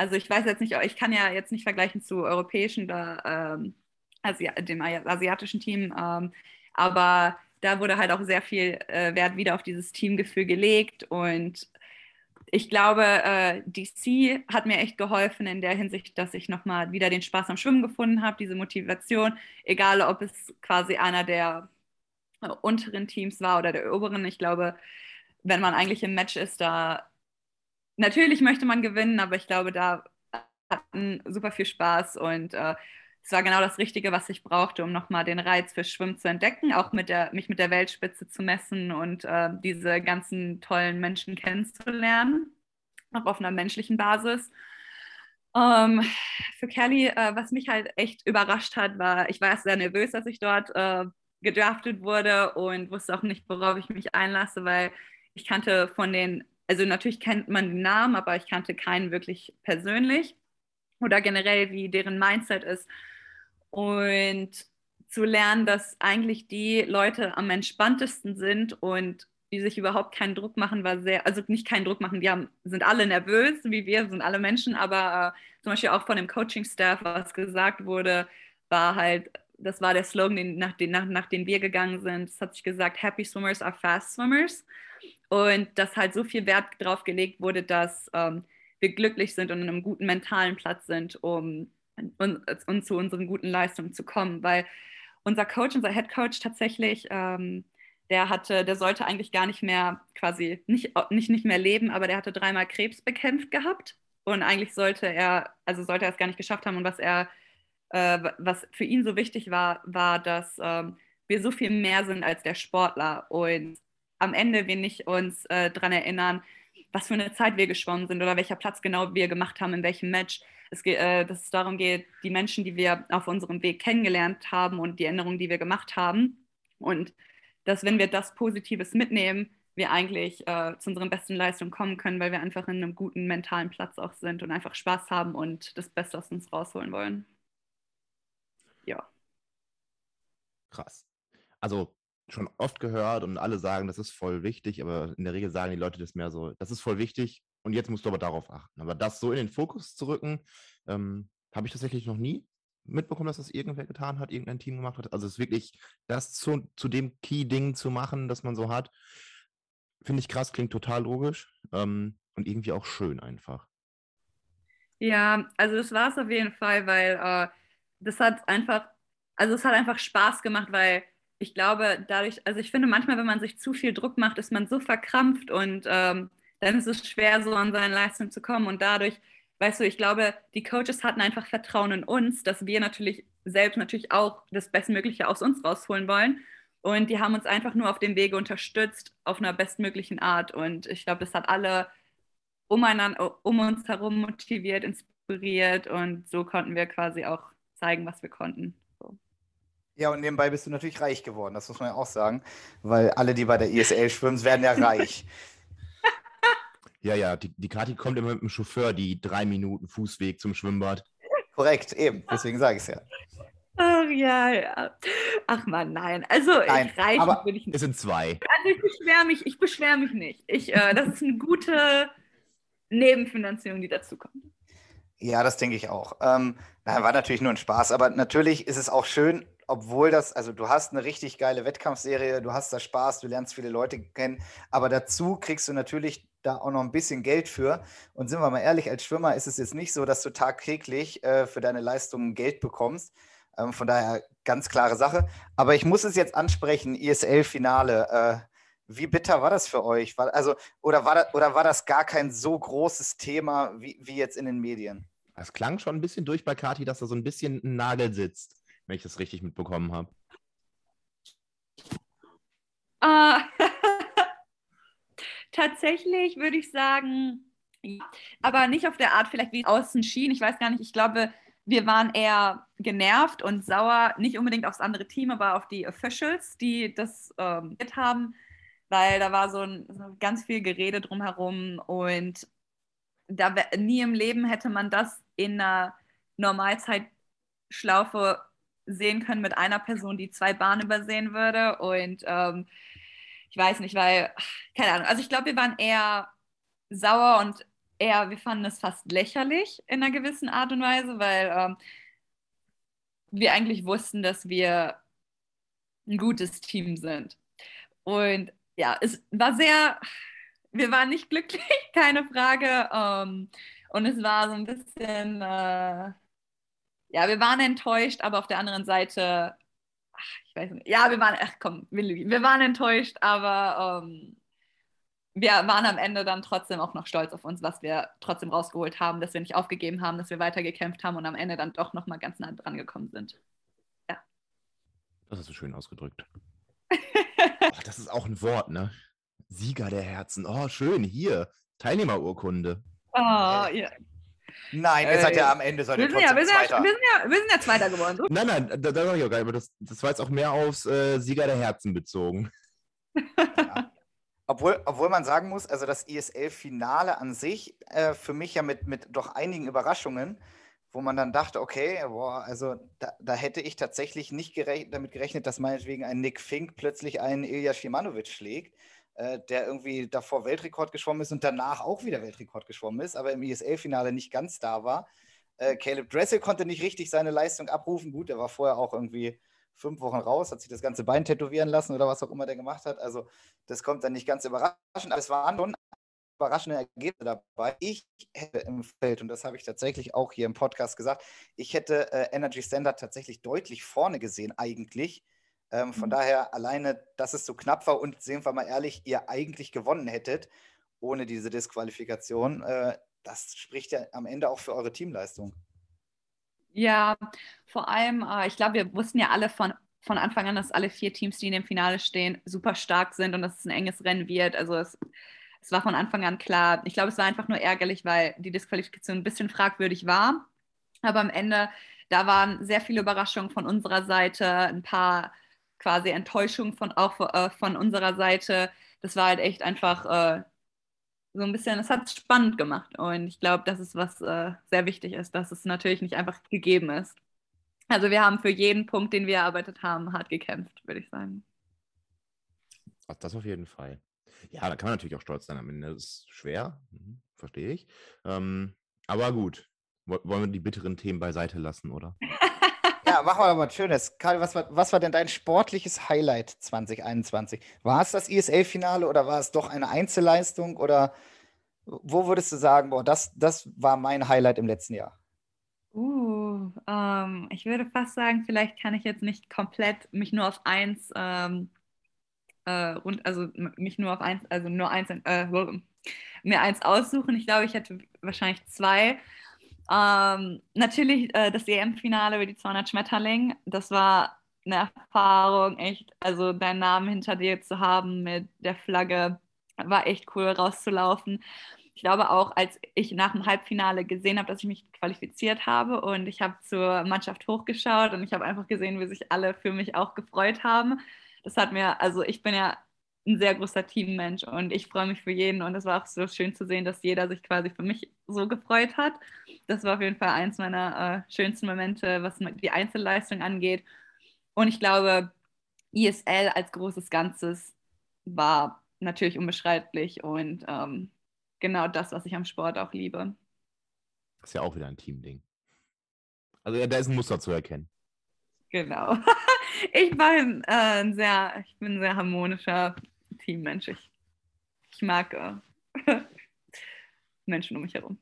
Also ich weiß jetzt nicht, ich kann ja jetzt nicht vergleichen zu europäischen oder ähm, Asi dem asiatischen Team, ähm, aber da wurde halt auch sehr viel äh, Wert wieder auf dieses Teamgefühl gelegt und ich glaube, äh, DC hat mir echt geholfen in der Hinsicht, dass ich nochmal wieder den Spaß am Schwimmen gefunden habe, diese Motivation, egal ob es quasi einer der äh, unteren Teams war oder der oberen. Ich glaube, wenn man eigentlich im Match ist, da natürlich möchte man gewinnen, aber ich glaube, da hatten super viel Spaß und äh, es war genau das Richtige, was ich brauchte, um nochmal den Reiz für Schwimmen zu entdecken, auch mit der, mich mit der Weltspitze zu messen und äh, diese ganzen tollen Menschen kennenzulernen, auch auf einer menschlichen Basis. Ähm, für Kelly, äh, was mich halt echt überrascht hat, war, ich war erst sehr nervös, als ich dort äh, gedraftet wurde und wusste auch nicht, worauf ich mich einlasse, weil ich kannte von den, also natürlich kennt man den Namen, aber ich kannte keinen wirklich persönlich oder generell, wie deren Mindset ist und zu lernen, dass eigentlich die Leute am entspanntesten sind und die sich überhaupt keinen Druck machen, war sehr, also nicht keinen Druck machen, die haben, sind alle nervös, wie wir, sind alle Menschen, aber äh, zum Beispiel auch von dem Coaching-Staff, was gesagt wurde, war halt, das war der Slogan, den, nach, den, nach, nach den wir gegangen sind. Es hat sich gesagt, Happy Swimmers are Fast Swimmers. Und dass halt so viel Wert drauf gelegt wurde, dass ähm, wir glücklich sind und in einem guten mentalen Platz sind, um und, und zu unseren guten Leistungen zu kommen, weil unser Coach, unser Head Coach tatsächlich, ähm, der hatte, der sollte eigentlich gar nicht mehr quasi nicht, nicht, nicht mehr leben, aber der hatte dreimal Krebs bekämpft gehabt. Und eigentlich sollte er, also sollte er es gar nicht geschafft haben. Und was er, äh, was für ihn so wichtig war, war, dass ähm, wir so viel mehr sind als der Sportler. Und am Ende wir nicht uns äh, daran erinnern, was für eine Zeit wir geschwommen sind oder welcher Platz genau wir gemacht haben, in welchem Match. Es geht, äh, dass es darum geht, die Menschen, die wir auf unserem Weg kennengelernt haben und die Änderungen, die wir gemacht haben. Und dass, wenn wir das Positives mitnehmen, wir eigentlich äh, zu unseren besten Leistungen kommen können, weil wir einfach in einem guten mentalen Platz auch sind und einfach Spaß haben und das Beste aus uns rausholen wollen. Ja. Krass. Also schon oft gehört und alle sagen, das ist voll wichtig, aber in der Regel sagen die Leute das mehr so, das ist voll wichtig und jetzt musst du aber darauf achten. Aber das so in den Fokus zu rücken, ähm, habe ich tatsächlich noch nie mitbekommen, dass das irgendwer getan hat, irgendein Team gemacht hat. Also es ist wirklich das zu, zu dem Key-Ding zu machen, das man so hat, finde ich krass, klingt total logisch ähm, und irgendwie auch schön einfach. Ja, also das war es auf jeden Fall, weil äh, das hat einfach, also es hat einfach Spaß gemacht, weil ich glaube, dadurch, also ich finde manchmal, wenn man sich zu viel Druck macht, ist man so verkrampft und ähm, dann ist es schwer, so an seine Leistung zu kommen. Und dadurch, weißt du, ich glaube, die Coaches hatten einfach Vertrauen in uns, dass wir natürlich selbst natürlich auch das Bestmögliche aus uns rausholen wollen. Und die haben uns einfach nur auf dem Wege unterstützt, auf einer bestmöglichen Art. Und ich glaube, das hat alle umeinander, um uns herum motiviert, inspiriert. Und so konnten wir quasi auch zeigen, was wir konnten. Ja, und nebenbei bist du natürlich reich geworden, das muss man ja auch sagen. Weil alle, die bei der ISL schwimmen, werden ja reich. Ja, ja, die, die Kathi kommt immer mit dem Chauffeur die drei Minuten Fußweg zum Schwimmbad. Korrekt, eben. Deswegen sage ich es ja. Ach ja, ja. Ach man, nein. Also Nein, ich reich aber bin ich nicht. Es sind zwei. Also ich beschwere mich, ich beschwere mich nicht. Ich, äh, das ist eine gute Nebenfinanzierung, die dazu kommt. Ja, das denke ich auch. Ähm, na, war natürlich nur ein Spaß, aber natürlich ist es auch schön, obwohl das, also du hast eine richtig geile Wettkampfserie, du hast da Spaß, du lernst viele Leute kennen, aber dazu kriegst du natürlich da auch noch ein bisschen Geld für. Und sind wir mal ehrlich, als Schwimmer ist es jetzt nicht so, dass du tagtäglich äh, für deine Leistungen Geld bekommst. Ähm, von daher ganz klare Sache. Aber ich muss es jetzt ansprechen, ISL-Finale. Äh, wie bitter war das für euch? War, also, oder, war das, oder war das gar kein so großes Thema wie, wie jetzt in den Medien? Es klang schon ein bisschen durch bei Kathi, dass da so ein bisschen ein Nagel sitzt, wenn ich das richtig mitbekommen habe. Ah, tatsächlich würde ich sagen, aber nicht auf der Art vielleicht, wie es außen schien. Ich weiß gar nicht, ich glaube, wir waren eher genervt und sauer, nicht unbedingt aufs andere Team, aber auf die Officials, die das ähm, haben, weil da war so, ein, so ganz viel Gerede drumherum und da nie im Leben hätte man das in einer Normalzeitschlaufe sehen können mit einer Person, die zwei Bahnen übersehen würde und ähm, ich weiß nicht, weil, keine Ahnung, also ich glaube, wir waren eher sauer und eher, wir fanden es fast lächerlich in einer gewissen Art und Weise, weil ähm, wir eigentlich wussten, dass wir ein gutes Team sind. Und ja, es war sehr, wir waren nicht glücklich, keine Frage. Ähm, und es war so ein bisschen, äh, ja, wir waren enttäuscht, aber auf der anderen Seite, ach, ich weiß nicht, ja, wir waren, ach komm, wir waren enttäuscht, aber ähm, wir waren am Ende dann trotzdem auch noch stolz auf uns, was wir trotzdem rausgeholt haben, dass wir nicht aufgegeben haben, dass wir weitergekämpft haben und am Ende dann doch nochmal ganz nah dran gekommen sind. Das hast du schön ausgedrückt. Ach, das ist auch ein Wort, ne? Sieger der Herzen. Oh, schön. Hier. Teilnehmerurkunde. Oh, ja. Nein, ihr Äh, seid ja am Ende, seid ihr Wir, sind ja, wir, sind ja, Zweiter. wir, sind ja, wir sind ja Zweiter geworden. So. Nein, nein, da, da sag ich auch gar nicht, aber das, das war jetzt auch mehr aufs äh, Sieger der Herzen bezogen. Obwohl, obwohl man sagen muss, also das ISL-Finale an sich, äh, für mich ja mit, mit doch einigen Überraschungen, wo man dann dachte, okay, boah, also da, da hätte ich tatsächlich nicht gerech damit gerechnet, dass meinetwegen ein Nick Fink plötzlich einen Ilya Shimanovic schlägt, äh, der irgendwie davor Weltrekord geschwommen ist und danach auch wieder Weltrekord geschwommen ist, aber im ISL-Finale nicht ganz da war. Äh, Caleb Dressel konnte nicht richtig seine Leistung abrufen. Gut, er war vorher auch irgendwie fünf Wochen raus, hat sich das ganze Bein tätowieren lassen oder was auch immer der gemacht hat. Also das kommt dann nicht ganz überraschend, aber es waren schon überraschende Ergebnisse dabei. Ich hätte im Feld, und das habe ich tatsächlich auch hier im Podcast gesagt, ich hätte äh, Energy Standard tatsächlich deutlich vorne gesehen eigentlich. Ähm, von Mhm. daher alleine, dass es so knapp war und sehen wir mal ehrlich, ihr eigentlich gewonnen hättet ohne diese Disqualifikation, äh, das spricht ja am Ende auch für eure Teamleistung. Ja, vor allem, äh, ich glaube, wir wussten ja alle von, von Anfang an, dass alle vier Teams, die in dem Finale stehen, super stark sind und dass es ein enges Rennen wird. Also es, es war von Anfang an klar. Ich glaube, es war einfach nur ärgerlich, weil die Disqualifikation ein bisschen fragwürdig war. Aber am Ende, da waren sehr viele Überraschungen von unserer Seite, ein paar quasi Enttäuschungen von, auch äh, von unserer Seite. Das war halt echt einfach äh, so ein bisschen, es hat spannend gemacht. Und ich glaube, das ist, was äh, sehr wichtig ist, dass es natürlich nicht einfach gegeben ist. Also wir haben für jeden Punkt, den wir erarbeitet haben, hart gekämpft, würde ich sagen. Das auf jeden Fall. Ja, da kann man natürlich auch stolz sein am Ende. Das ist schwer, mhm, verstehe ich. Ähm, aber gut, Woll- wollen wir die bitteren Themen beiseite lassen, oder? Ja, machen wir doch mal was Schönes. Karl, was war, was war denn dein sportliches Highlight 2021? War es das ISL-Finale oder war es doch eine Einzelleistung? Oder wo würdest du sagen, boah, das, das war mein Highlight im letzten Jahr? Uh, ähm, ich würde fast sagen, vielleicht kann ich jetzt nicht komplett mich nur auf eins ähm, äh, rund, also mich nur auf eins, also nur eins, äh, mir eins aussuchen. Ich glaube, ich hätte wahrscheinlich zwei. Ähm, natürlich äh, das EM-Finale über die 200 Schmetterling. Das war eine Erfahrung, echt, also deinen Namen hinter dir zu haben mit der Flagge, war echt cool rauszulaufen. Ich glaube auch, als ich nach dem Halbfinale gesehen habe, dass ich mich qualifiziert habe und ich habe zur Mannschaft hochgeschaut und ich habe einfach gesehen, wie sich alle für mich auch gefreut haben. Das hat mir, also ich bin ja ein sehr großer Teammensch und ich freue mich für jeden und es war auch so schön zu sehen, dass jeder sich quasi für mich so gefreut hat. Das war auf jeden Fall eins meiner äh, schönsten Momente, was die Einzelleistung angeht. Und ich glaube, ISL als großes Ganzes war natürlich unbeschreiblich und ähm, genau das, was ich am Sport auch liebe. Ist ja auch wieder ein Teamding. Also ja, da ist ein Muster zu erkennen. Genau. ich, war äh, sehr, ich bin ein sehr harmonischer Teammensch. Ich, ich mag äh, Menschen um mich herum.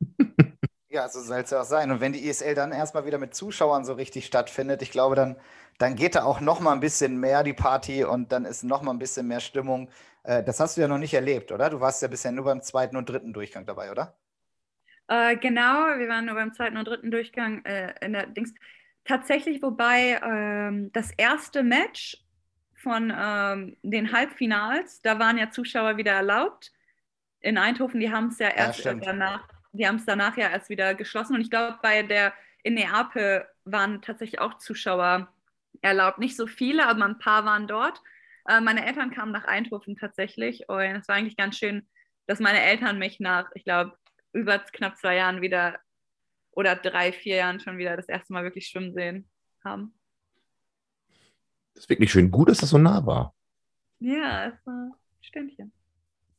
Ja, so soll es ja auch sein. Und wenn die ESL dann erstmal wieder mit Zuschauern so richtig stattfindet, ich glaube, dann, dann geht da auch noch mal ein bisschen mehr die Party und dann ist noch mal ein bisschen mehr Stimmung. Äh, das hast du ja noch nicht erlebt, oder? Du warst ja bisher nur beim zweiten und dritten Durchgang dabei, oder? Äh, genau, wir waren nur beim zweiten und dritten Durchgang äh, in der Dings. Tatsächlich, wobei ähm, das erste Match von ähm, den Halbfinals, da waren ja Zuschauer wieder erlaubt. In Eindhoven, die haben es ja erst ja, danach die haben es danach ja erst wieder geschlossen. Und ich glaube, bei der in Neapel waren tatsächlich auch Zuschauer erlaubt. Nicht so viele, aber ein paar waren dort. Äh, meine Eltern kamen nach Eindhoven tatsächlich und es war eigentlich ganz schön, dass meine Eltern mich nach, ich glaube, über knapp zwei Jahren wieder oder drei, vier Jahren schon wieder das erste Mal wirklich schwimmen sehen haben. Das ist wirklich schön. Gut, dass das so nah war. Ja, es war ein Stündchen.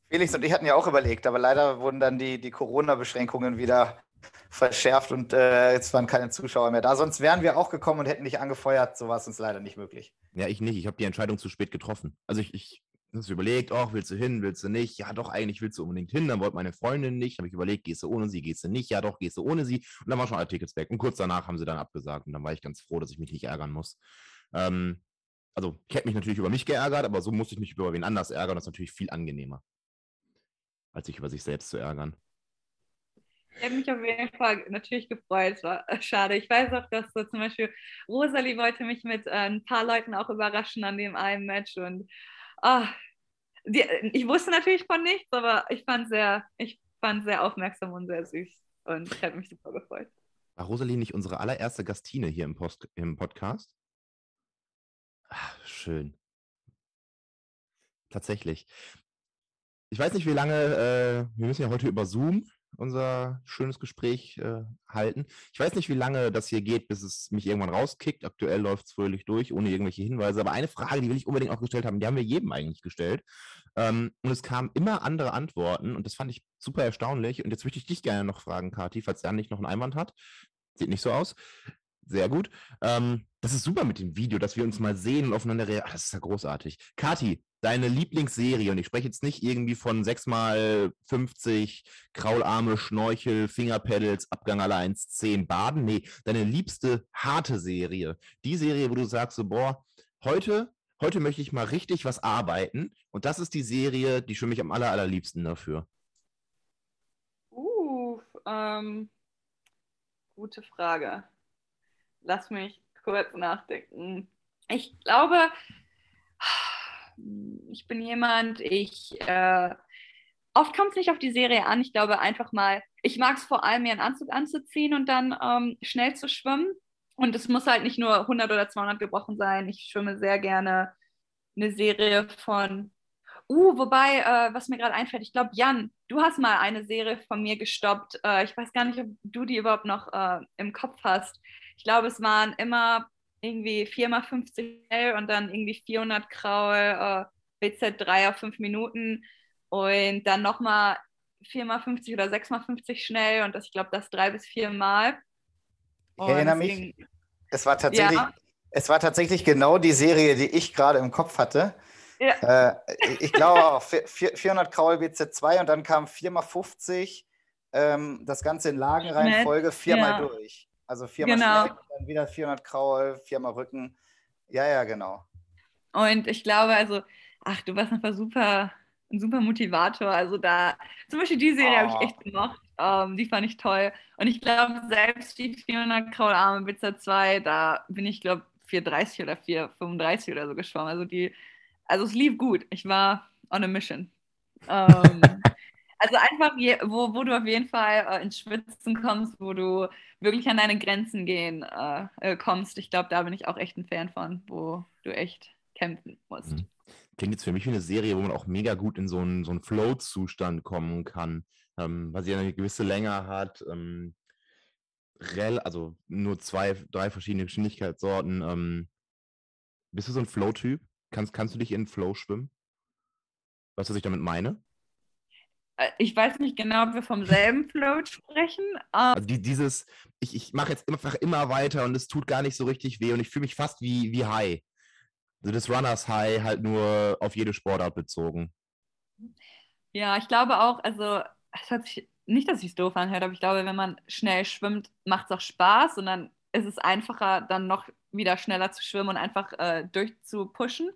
Felix und ich hatten ja auch überlegt, aber leider wurden dann die, die Corona-Beschränkungen wieder verschärft und äh, jetzt waren keine Zuschauer mehr da. Sonst wären wir auch gekommen und hätten dich angefeuert. So war es uns leider nicht möglich. Ja, ich nicht. Ich habe die Entscheidung zu spät getroffen. Also ich, ich habe überlegt, oh, willst du hin, willst du nicht? Ja, doch, eigentlich willst du unbedingt hin. Dann wollte meine Freundin nicht. Habe ich überlegt, gehst du ohne sie, gehst du nicht? Ja, doch, gehst du ohne sie. Und dann waren schon alle Tickets weg. Und kurz danach haben sie dann abgesagt. Und dann war ich ganz froh, dass ich mich nicht ärgern muss. Ähm, also ich hätte mich natürlich über mich geärgert, aber so musste ich mich über wen anders ärgern. Das ist natürlich viel angenehmer als sich über sich selbst zu ärgern. Ich habe mich auf jeden Fall natürlich gefreut. Es war äh, schade. Ich weiß auch, dass so zum Beispiel Rosalie wollte mich mit äh, ein paar Leuten auch überraschen an dem einen Match. Und oh, die, ich wusste natürlich von nichts, aber ich fand sehr, ich fand sehr aufmerksam und sehr süß. Und ich habe mich super gefreut. War Rosalie nicht unsere allererste Gastine hier im, Post, im Podcast? Ach, schön. Tatsächlich. Ich weiß nicht, wie lange, äh, wir müssen ja heute über Zoom unser schönes Gespräch äh, halten. Ich weiß nicht, wie lange das hier geht, bis es mich irgendwann rauskickt. Aktuell läuft es fröhlich durch, ohne irgendwelche Hinweise. Aber eine Frage, die will ich unbedingt auch gestellt haben, die haben wir jedem eigentlich gestellt. Ähm, und es kamen immer andere Antworten und das fand ich super erstaunlich. Und jetzt möchte ich dich gerne noch fragen, Kathi, falls Jan nicht noch einen Einwand hat. Sieht nicht so aus. Sehr gut. Ähm, das ist super mit dem Video, dass wir uns mal sehen und aufeinander reagieren. Das ist ja großartig. Kathi, deine Lieblingsserie, und ich spreche jetzt nicht irgendwie von 6x50, Kraularme, Schnorchel, Fingerpedals, Abgang alle 1, 10, Baden. Nee, deine liebste harte Serie. Die Serie, wo du sagst, so, boah, heute, heute möchte ich mal richtig was arbeiten. Und das ist die Serie, die für mich am aller, allerliebsten dafür. Uh, ähm, gute Frage. Lass mich kurz nachdenken. Ich glaube, ich bin jemand, ich äh, oft kommt es nicht auf die Serie an. Ich glaube einfach mal, ich mag es vor allem, mir einen Anzug anzuziehen und dann ähm, schnell zu schwimmen. Und es muss halt nicht nur 100 oder 200 gebrochen sein. Ich schwimme sehr gerne eine Serie von. Uh, wobei, äh, was mir gerade einfällt, ich glaube, Jan, du hast mal eine Serie von mir gestoppt. Äh, ich weiß gar nicht, ob du die überhaupt noch äh, im Kopf hast. Ich glaube, es waren immer irgendwie 4x50 schnell und dann irgendwie 400 Kraul, äh, BZ3 auf 5 Minuten und dann nochmal 4x50 oder 6x50 schnell und das, ich glaube, das drei bis vier Mal. Ich erinnere mich, es war, tatsächlich, ja. es war tatsächlich genau die Serie, die ich gerade im Kopf hatte. Ja. Äh, ich glaube auch 400 Kraul BZ2 und dann kam 4x50, ähm, das Ganze in Lagenreihenfolge, viermal ja. durch. Also viermal genau. Schneck, dann wieder 400 Kraul, viermal Rücken. Ja, ja, genau. Und ich glaube, also, ach, du warst einfach super, ein super Motivator. Also da, zum Beispiel die Serie oh. habe ich echt gemacht. Ähm, die fand ich toll. Und ich glaube, selbst die 400 Kraularme Pizza 2, da bin ich, glaube 4,30 oder 4,35 oder so geschwommen. Also die, also es lief gut. Ich war on a mission. Ähm, also einfach, wo, wo du auf jeden Fall äh, ins Schwitzen kommst, wo du wirklich an deine Grenzen gehen äh, äh kommst. Ich glaube, da bin ich auch echt ein Fan von, wo du echt kämpfen musst. Mhm. Klingt jetzt für mich wie eine Serie, wo man auch mega gut in so einen, so einen Flow-Zustand kommen kann, ähm, weil sie eine gewisse Länge hat, ähm, also nur zwei, drei verschiedene Geschwindigkeitssorten. Ähm, bist du so ein Flow-Typ? Kannst, kannst du dich in Flow schwimmen? Weißt du, was ich damit meine? Äh, ich weiß nicht genau, ob wir vom selben Float sprechen. Also die, dieses, ich, ich mache jetzt einfach immer weiter und es tut gar nicht so richtig weh und ich fühle mich fast wie, wie High. Also das Runners High halt nur auf jede Sportart bezogen. Ja, ich glaube auch, also es hat sich, nicht, dass ich es doof anhört, aber ich glaube, wenn man schnell schwimmt, macht es auch Spaß und dann ist es einfacher, dann noch wieder schneller zu schwimmen und einfach äh, durchzupushen.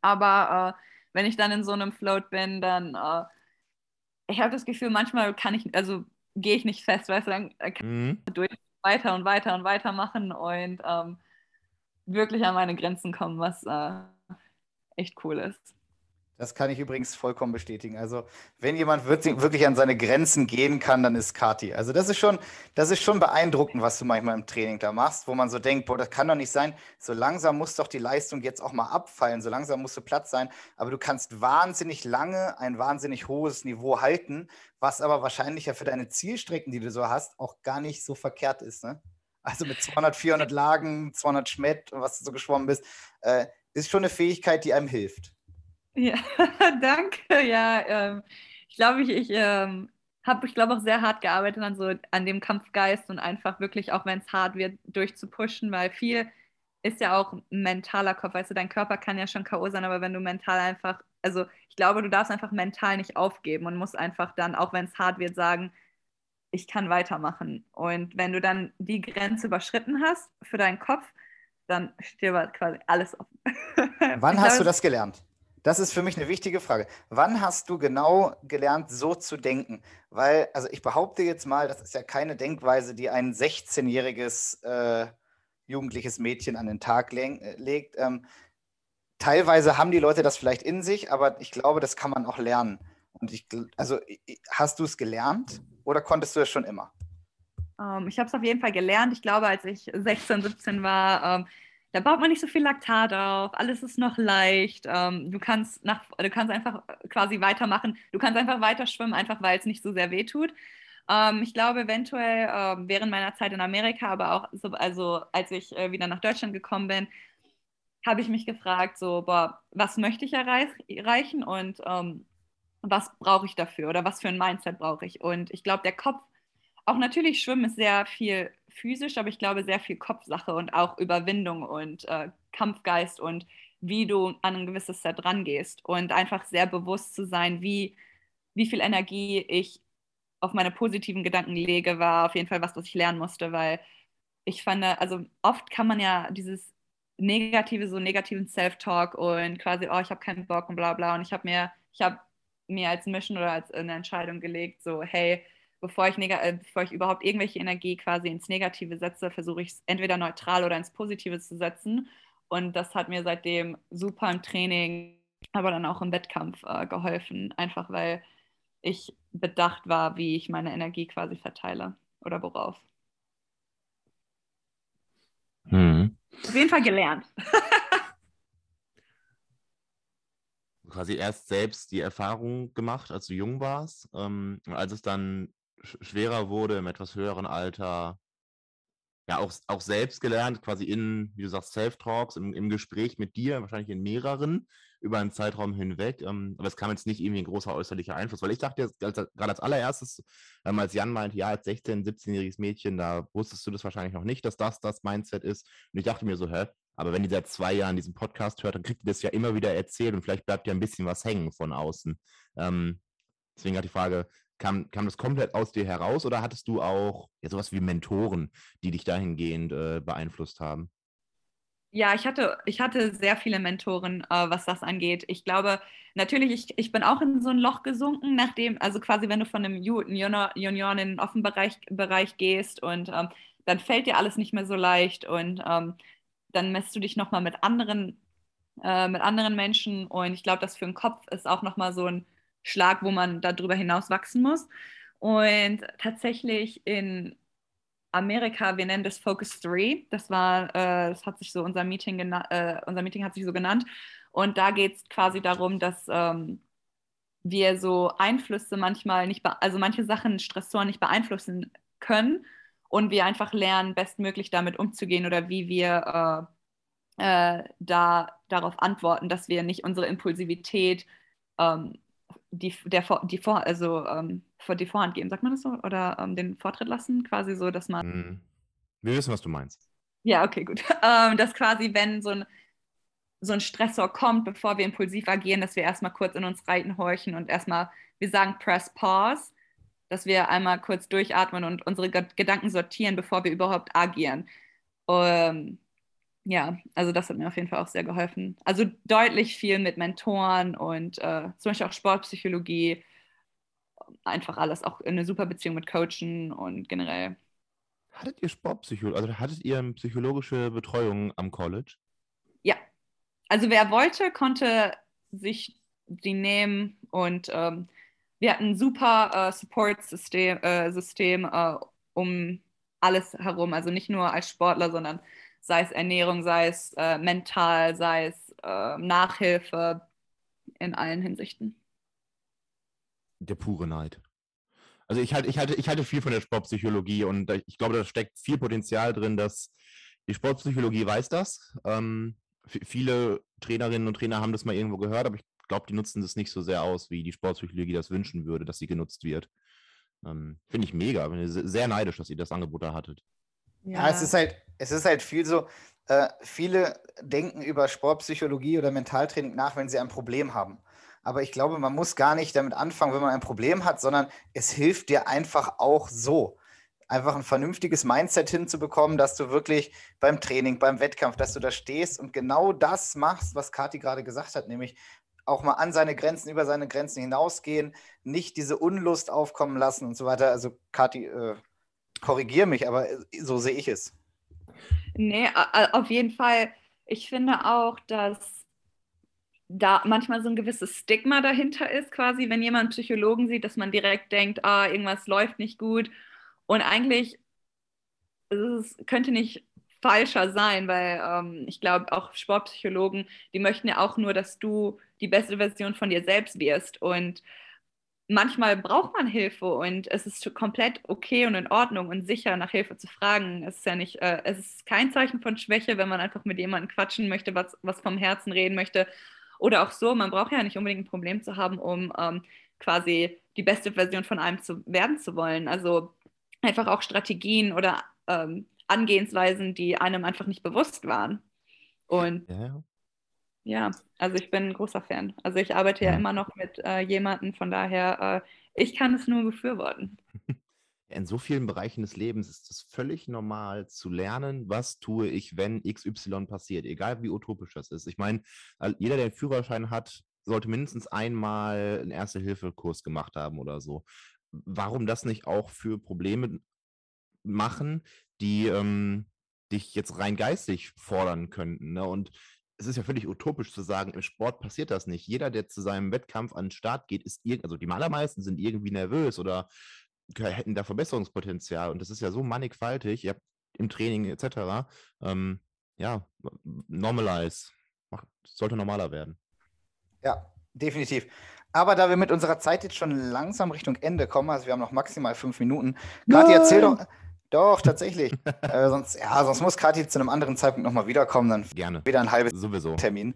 Aber äh, wenn ich dann in so einem Float bin, dann äh, ich habe das Gefühl, manchmal kann ich, also gehe ich nicht fest, du, dann kann mhm. ich durch weiter und weiter und weiter machen und ähm, wirklich an meine Grenzen kommen, was äh, echt cool ist. Das kann ich übrigens vollkommen bestätigen. Also, wenn jemand wirklich an seine Grenzen gehen kann, dann ist Kati. Also, das ist schon, das ist schon beeindruckend, was du manchmal im Training da machst, wo man so denkt, boah, das kann doch nicht sein. So langsam muss doch die Leistung jetzt auch mal abfallen. So langsam musst du Platz sein. Aber du kannst wahnsinnig lange ein wahnsinnig hohes Niveau halten, was aber wahrscheinlich ja für deine Zielstrecken, die du so hast, auch gar nicht so verkehrt ist. Ne? Also mit 200, 400 Lagen, 200 Schmett, was du so geschwommen bist, äh, ist schon eine Fähigkeit, die einem hilft. Ja, danke. Ja, ähm, ich glaube, ich, ich ähm, habe, ich glaube, auch sehr hart gearbeitet an so an dem Kampfgeist und einfach wirklich, auch wenn es hart wird, durchzupushen, weil viel ist ja auch mentaler Kopf. Weißt du, dein Körper kann ja schon K.O. sein, aber wenn du mental einfach, also ich glaube, du darfst einfach mental nicht aufgeben und musst einfach dann, auch wenn es hart wird, sagen, ich kann weitermachen. Und wenn du dann die Grenze überschritten hast für deinen Kopf, dann stirbt quasi alles offen. Wann hast glaube, du das gelernt? Das ist für mich eine wichtige Frage. Wann hast du genau gelernt, so zu denken? Weil, also ich behaupte jetzt mal, das ist ja keine Denkweise, die ein 16-jähriges äh, jugendliches Mädchen an den Tag äh, legt. Ähm, teilweise haben die Leute das vielleicht in sich, aber ich glaube, das kann man auch lernen. Und ich, also hast du es gelernt oder konntest du es schon immer? Ähm, ich habe es auf jeden Fall gelernt. Ich glaube, als ich 16, 17 war, ähm, da baut man nicht so viel Laktat auf, alles ist noch leicht. Ähm, du, kannst nach, du kannst einfach quasi weitermachen. Du kannst einfach weiter schwimmen, einfach weil es nicht so sehr weh tut. Ähm, ich glaube, eventuell äh, während meiner Zeit in Amerika, aber auch so, also als ich äh, wieder nach Deutschland gekommen bin, habe ich mich gefragt, so, boah, was möchte ich erreich erreichen und ähm, was brauche ich dafür oder was für ein Mindset brauche ich? Und ich glaube, der Kopf, auch natürlich Schwimmen ist sehr viel physisch, aber ich glaube sehr viel Kopfsache und auch Überwindung und äh, Kampfgeist und wie du an ein gewisses Set rangehst und einfach sehr bewusst zu sein, wie, wie viel Energie ich auf meine positiven Gedanken lege, war auf jeden Fall was, was ich lernen musste, weil ich fand, also oft kann man ja dieses negative, so negativen Self-Talk und quasi, oh, ich habe keinen Bock und bla bla und ich habe mir, ich habe mir als Mission oder als eine Entscheidung gelegt, so, hey, bevor ich, äh, bevor ich überhaupt irgendwelche Energie quasi ins Negative setze, versuche ich es entweder neutral oder ins Positive zu setzen. Und das hat mir seitdem super im Training, aber dann auch im Wettkampf äh, geholfen, einfach weil ich bedacht war, wie ich meine Energie quasi verteile oder worauf. Hm. Auf jeden Fall gelernt. quasi erst selbst die Erfahrung gemacht, als du jung warst. Ähm, als es dann schwerer wurde im etwas höheren Alter, ja, auch, auch selbst gelernt, quasi in, wie du sagst, Self-Talks, im, im Gespräch mit dir, wahrscheinlich in mehreren, über einen Zeitraum hinweg. Ähm, aber es kam jetzt nicht irgendwie ein großer äußerlicher Einfluss, weil ich dachte jetzt, gerade als allererstes, ähm, als Jan meinte, ja, als 16-, 17-jähriges Mädchen, da wusstest du das wahrscheinlich noch nicht, dass das das Mindset ist. Und ich dachte mir so, hä, aber wenn die seit zwei Jahren diesen Podcast hört, dann kriegt ihr das ja immer wieder erzählt und vielleicht bleibt ja ein bisschen was hängen von außen. Ähm, deswegen hat die Frage, Kam, kam das komplett aus dir heraus oder hattest du auch ja, sowas wie Mentoren, die dich dahingehend äh, beeinflusst haben? Ja, ich hatte, ich hatte sehr viele Mentoren, äh, was das angeht. Ich glaube, natürlich, ich, ich bin auch in so ein Loch gesunken, nachdem, also quasi, wenn du von einem Junior, Junior in den Offenbereich Bereich gehst und ähm, dann fällt dir alles nicht mehr so leicht und ähm, dann messt du dich nochmal mit anderen, äh, mit anderen Menschen und ich glaube, das für den Kopf ist auch nochmal so ein Schlag, wo man darüber hinaus wachsen muss. Und tatsächlich in Amerika, wir nennen das Focus 3. Das war, äh, das hat sich so unser Meeting äh, unser Meeting hat sich so genannt. Und da geht es quasi darum, dass ähm, wir so Einflüsse manchmal nicht, also manche Sachen, Stressoren nicht beeinflussen können und wir einfach lernen, bestmöglich damit umzugehen oder wie wir äh, äh, da darauf antworten, dass wir nicht unsere Impulsivität ähm, die, der, die, Vor, also, ähm, die Vorhand geben, sagt man das so? Oder ähm, den Vortritt lassen, quasi so, dass man. Mhm. Wir wissen, was du meinst. Ja, okay, gut. Ähm, dass quasi, wenn so ein, so ein Stressor kommt, bevor wir impulsiv agieren, dass wir erstmal kurz in uns reitenhorchen und erstmal, wir sagen Press Pause, dass wir einmal kurz durchatmen und unsere Gedanken sortieren, bevor wir überhaupt agieren. Ähm, ja, also das hat mir auf jeden Fall auch sehr geholfen. Also deutlich viel mit Mentoren und äh, zum Beispiel auch Sportpsychologie. Einfach alles, auch eine super Beziehung mit Coachen und generell. Hattet ihr Sportpsychologie, also hattet ihr psychologische Betreuung am College? Ja. Also wer wollte, konnte sich die nehmen und ähm, wir hatten ein super äh, Support-System äh, System, äh, um alles herum. Also nicht nur als Sportler, sondern sei es Ernährung, sei es äh, mental, sei es äh, Nachhilfe in allen Hinsichten. Der pure Neid. Also ich halte, ich, halte, ich halte viel von der Sportpsychologie und ich glaube, da steckt viel Potenzial drin, dass die Sportpsychologie weiß das. Ähm, viele Trainerinnen und Trainer haben das mal irgendwo gehört, aber ich glaube, die nutzen das nicht so sehr aus, wie die Sportpsychologie das wünschen würde, dass sie genutzt wird. Ähm, Finde ich mega. Bin sehr neidisch, dass ihr das Angebot da hattet. Ja, ja es ist halt, es ist halt viel so, äh, viele denken über Sportpsychologie oder Mentaltraining nach, wenn sie ein Problem haben. Aber ich glaube, man muss gar nicht damit anfangen, wenn man ein Problem hat, sondern es hilft dir einfach auch so. Einfach ein vernünftiges Mindset hinzubekommen, dass du wirklich beim Training, beim Wettkampf, dass du da stehst und genau das machst, was Kathi gerade gesagt hat, nämlich auch mal an seine Grenzen, über seine Grenzen hinausgehen, nicht diese Unlust aufkommen lassen und so weiter. Also Kathi, äh, korrigiere mich, aber äh, so sehe ich es. Nee, auf jeden Fall. Ich finde auch, dass da manchmal so ein gewisses Stigma dahinter ist, quasi, wenn jemand Psychologen sieht, dass man direkt denkt, ah, irgendwas läuft nicht gut. Und eigentlich es könnte nicht falscher sein, weil ähm, ich glaube, auch Sportpsychologen, die möchten ja auch nur, dass du die beste Version von dir selbst wirst. Und manchmal braucht man Hilfe und es ist komplett okay und in Ordnung und sicher nach Hilfe zu fragen. Es ist ja nicht, äh, es ist kein Zeichen von Schwäche, wenn man einfach mit jemandem quatschen möchte, was, was vom Herzen reden möchte. Oder auch so, man braucht ja nicht unbedingt ein Problem zu haben, um ähm, quasi die beste Version von einem zu werden zu wollen. Also einfach auch Strategien oder ähm, Angehensweisen, die einem einfach nicht bewusst waren. Und ja. Ja, also ich bin ein großer Fan. Also ich arbeite ja, ja immer noch mit äh, jemandem, von daher, äh, ich kann es nur befürworten. In so vielen Bereichen des Lebens ist es völlig normal zu lernen, was tue ich, wenn XY passiert, egal wie utopisch das ist. Ich meine, jeder, der einen Führerschein hat, sollte mindestens einmal einen Erste-Hilfe-Kurs gemacht haben oder so. Warum das nicht auch für Probleme machen, die ähm, dich jetzt rein geistig fordern könnten? Ne? Und es ist ja völlig utopisch zu sagen, im Sport passiert das nicht. Jeder, der zu seinem Wettkampf an den Start geht, ist irgendwie, also die allermeisten sind irgendwie nervös oder hätten da Verbesserungspotenzial. Und das ist ja so mannigfaltig, ihr im Training etc. Ähm, ja, normalize. Sollte normaler werden. Ja, definitiv. Aber da wir mit unserer Zeit jetzt schon langsam Richtung Ende kommen, also wir haben noch maximal fünf Minuten, Kathi, erzähl doch, doch, tatsächlich. äh, sonst, ja, sonst muss Kathi zu einem anderen Zeitpunkt nochmal wiederkommen. Dann Gerne. Wieder ein halbes Sowieso. Termin.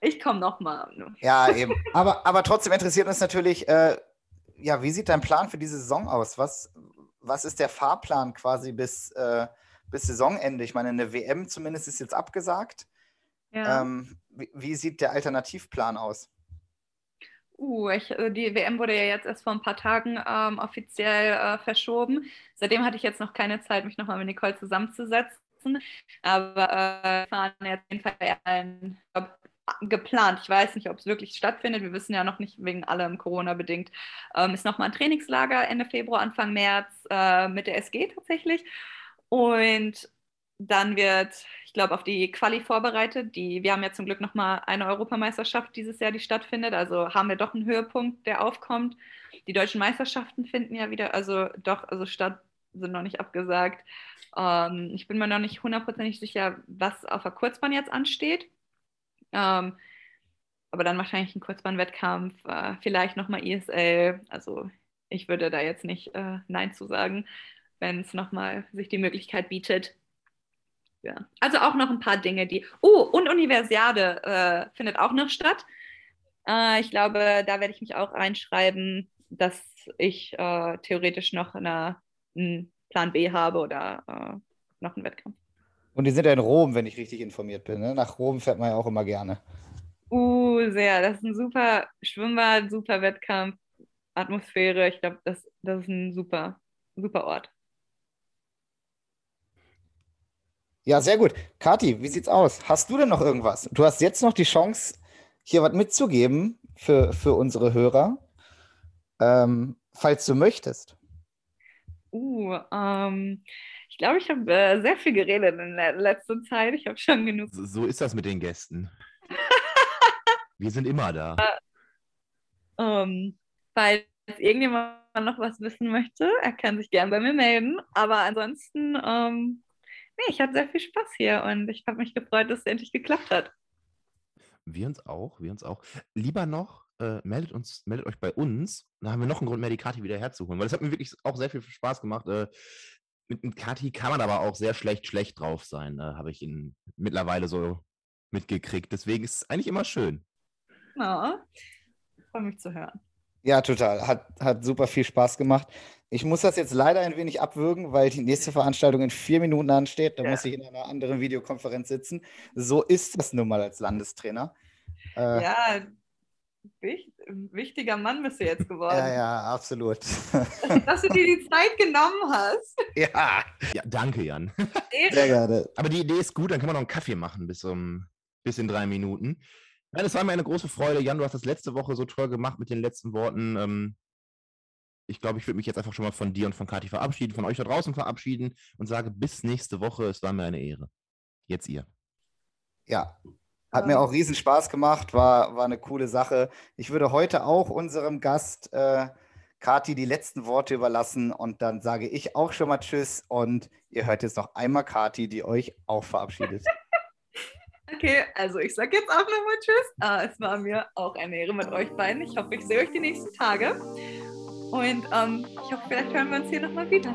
Ich komme nochmal. Ja, eben. Aber, aber trotzdem interessiert uns natürlich, äh, ja, wie sieht dein Plan für diese Saison aus? Was, was ist der Fahrplan quasi bis, äh, bis Saisonende? Ich meine, eine WM zumindest ist jetzt abgesagt. Ja. Ähm, wie, wie sieht der Alternativplan aus? Uh, ich, äh, die WM wurde ja jetzt erst vor ein paar Tagen ähm, offiziell äh, verschoben. Seitdem hatte ich jetzt noch keine Zeit, mich nochmal mit Nicole zusammenzusetzen. Aber äh, fahren jetzt auf jeden Fall ein, geplant. Ich weiß nicht, ob es wirklich stattfindet. Wir wissen ja noch nicht wegen allem Corona-bedingt. Ähm, ist nochmal ein Trainingslager Ende Februar, Anfang März äh, mit der SG tatsächlich. Und dann wird, ich glaube, auf die Quali vorbereitet. Die, wir haben ja zum Glück nochmal eine Europameisterschaft dieses Jahr, die stattfindet. Also haben wir doch einen Höhepunkt, der aufkommt. Die deutschen Meisterschaften finden ja wieder, also doch, also statt, sind noch nicht abgesagt. Ähm, ich bin mir noch nicht hundertprozentig sicher, was auf der Kurzbahn jetzt ansteht. Ähm, aber dann wahrscheinlich ein Kurzbahnwettkampf, äh, vielleicht nochmal ISL. Also ich würde da jetzt nicht äh, Nein zu sagen, wenn es nochmal sich die Möglichkeit bietet. Ja. Also auch noch ein paar Dinge, die. Oh, und Universiade äh, findet auch noch statt. Äh, ich glaube, da werde ich mich auch reinschreiben, dass ich äh, theoretisch noch eine, einen Plan B habe oder äh, noch einen Wettkampf. Und die sind ja in Rom, wenn ich richtig informiert bin. Ne? Nach Rom fährt man ja auch immer gerne. Uh, sehr. Das ist ein super Schwimmbad, super Wettkampf, Atmosphäre. Ich glaube, das, das ist ein super, super Ort. Ja, sehr gut. Kathi, wie sieht's aus? Hast du denn noch irgendwas? Du hast jetzt noch die Chance, hier was mitzugeben für, für unsere Hörer, ähm, falls du möchtest. Uh, ähm, ich glaube, ich habe äh, sehr viel geredet in der letzten Zeit. Ich habe schon genug. So, so ist das mit den Gästen. Wir sind immer da. Ähm, falls irgendjemand noch was wissen möchte, er kann sich gern bei mir melden. Aber ansonsten, ähm, nee, ich hatte sehr viel Spaß hier und ich habe mich gefreut, dass es endlich geklappt hat. Wir uns auch, wir uns auch. Lieber noch, äh, meldet, uns, meldet euch bei uns. Dann haben wir noch einen Grund mehr, die Kati wieder herzuholen. Weil das hat mir wirklich auch sehr viel Spaß gemacht. Äh, mit, mit Kati kann man aber auch sehr schlecht, schlecht drauf sein, äh, habe ich ihn mittlerweile so mitgekriegt. Deswegen ist es eigentlich immer schön. Ja, freue mich zu hören. Ja, total. Hat, hat super viel Spaß gemacht. Ich muss das jetzt leider ein wenig abwürgen, weil die nächste Veranstaltung in vier Minuten ansteht. Da Ja. muss ich in einer anderen Videokonferenz sitzen. So ist das nun mal als Landestrainer. Äh, Ja, wich, wichtiger Mann bist du jetzt geworden. ja, ja, absolut. Dass du dir die Zeit genommen hast. ja, Ja, danke, Jan. sehr gerne. Aber die Idee ist gut, dann können wir noch einen Kaffee machen bis, um, bis in drei Minuten. Nein, es war mir eine große Freude. Jan, du hast das letzte Woche so toll gemacht mit den letzten Worten. Ähm, ich glaube, ich würde mich jetzt einfach schon mal von dir und von Kathi verabschieden, von euch da draußen verabschieden und sage bis nächste Woche. Es war mir eine Ehre. Jetzt ihr. Ja, hat mir auch riesen Spaß gemacht, war, war eine coole Sache. Ich würde heute auch unserem Gast äh, Kati die letzten Worte überlassen und dann sage ich auch schon mal Tschüss und ihr hört jetzt noch einmal Kati, die euch auch verabschiedet. Okay, also ich sage jetzt auch nochmal Tschüss. Ah, es war mir auch eine Ehre mit euch beiden. Ich hoffe, ich sehe euch die nächsten Tage. Und ähm, ich hoffe, vielleicht hören wir uns hier nochmal wieder.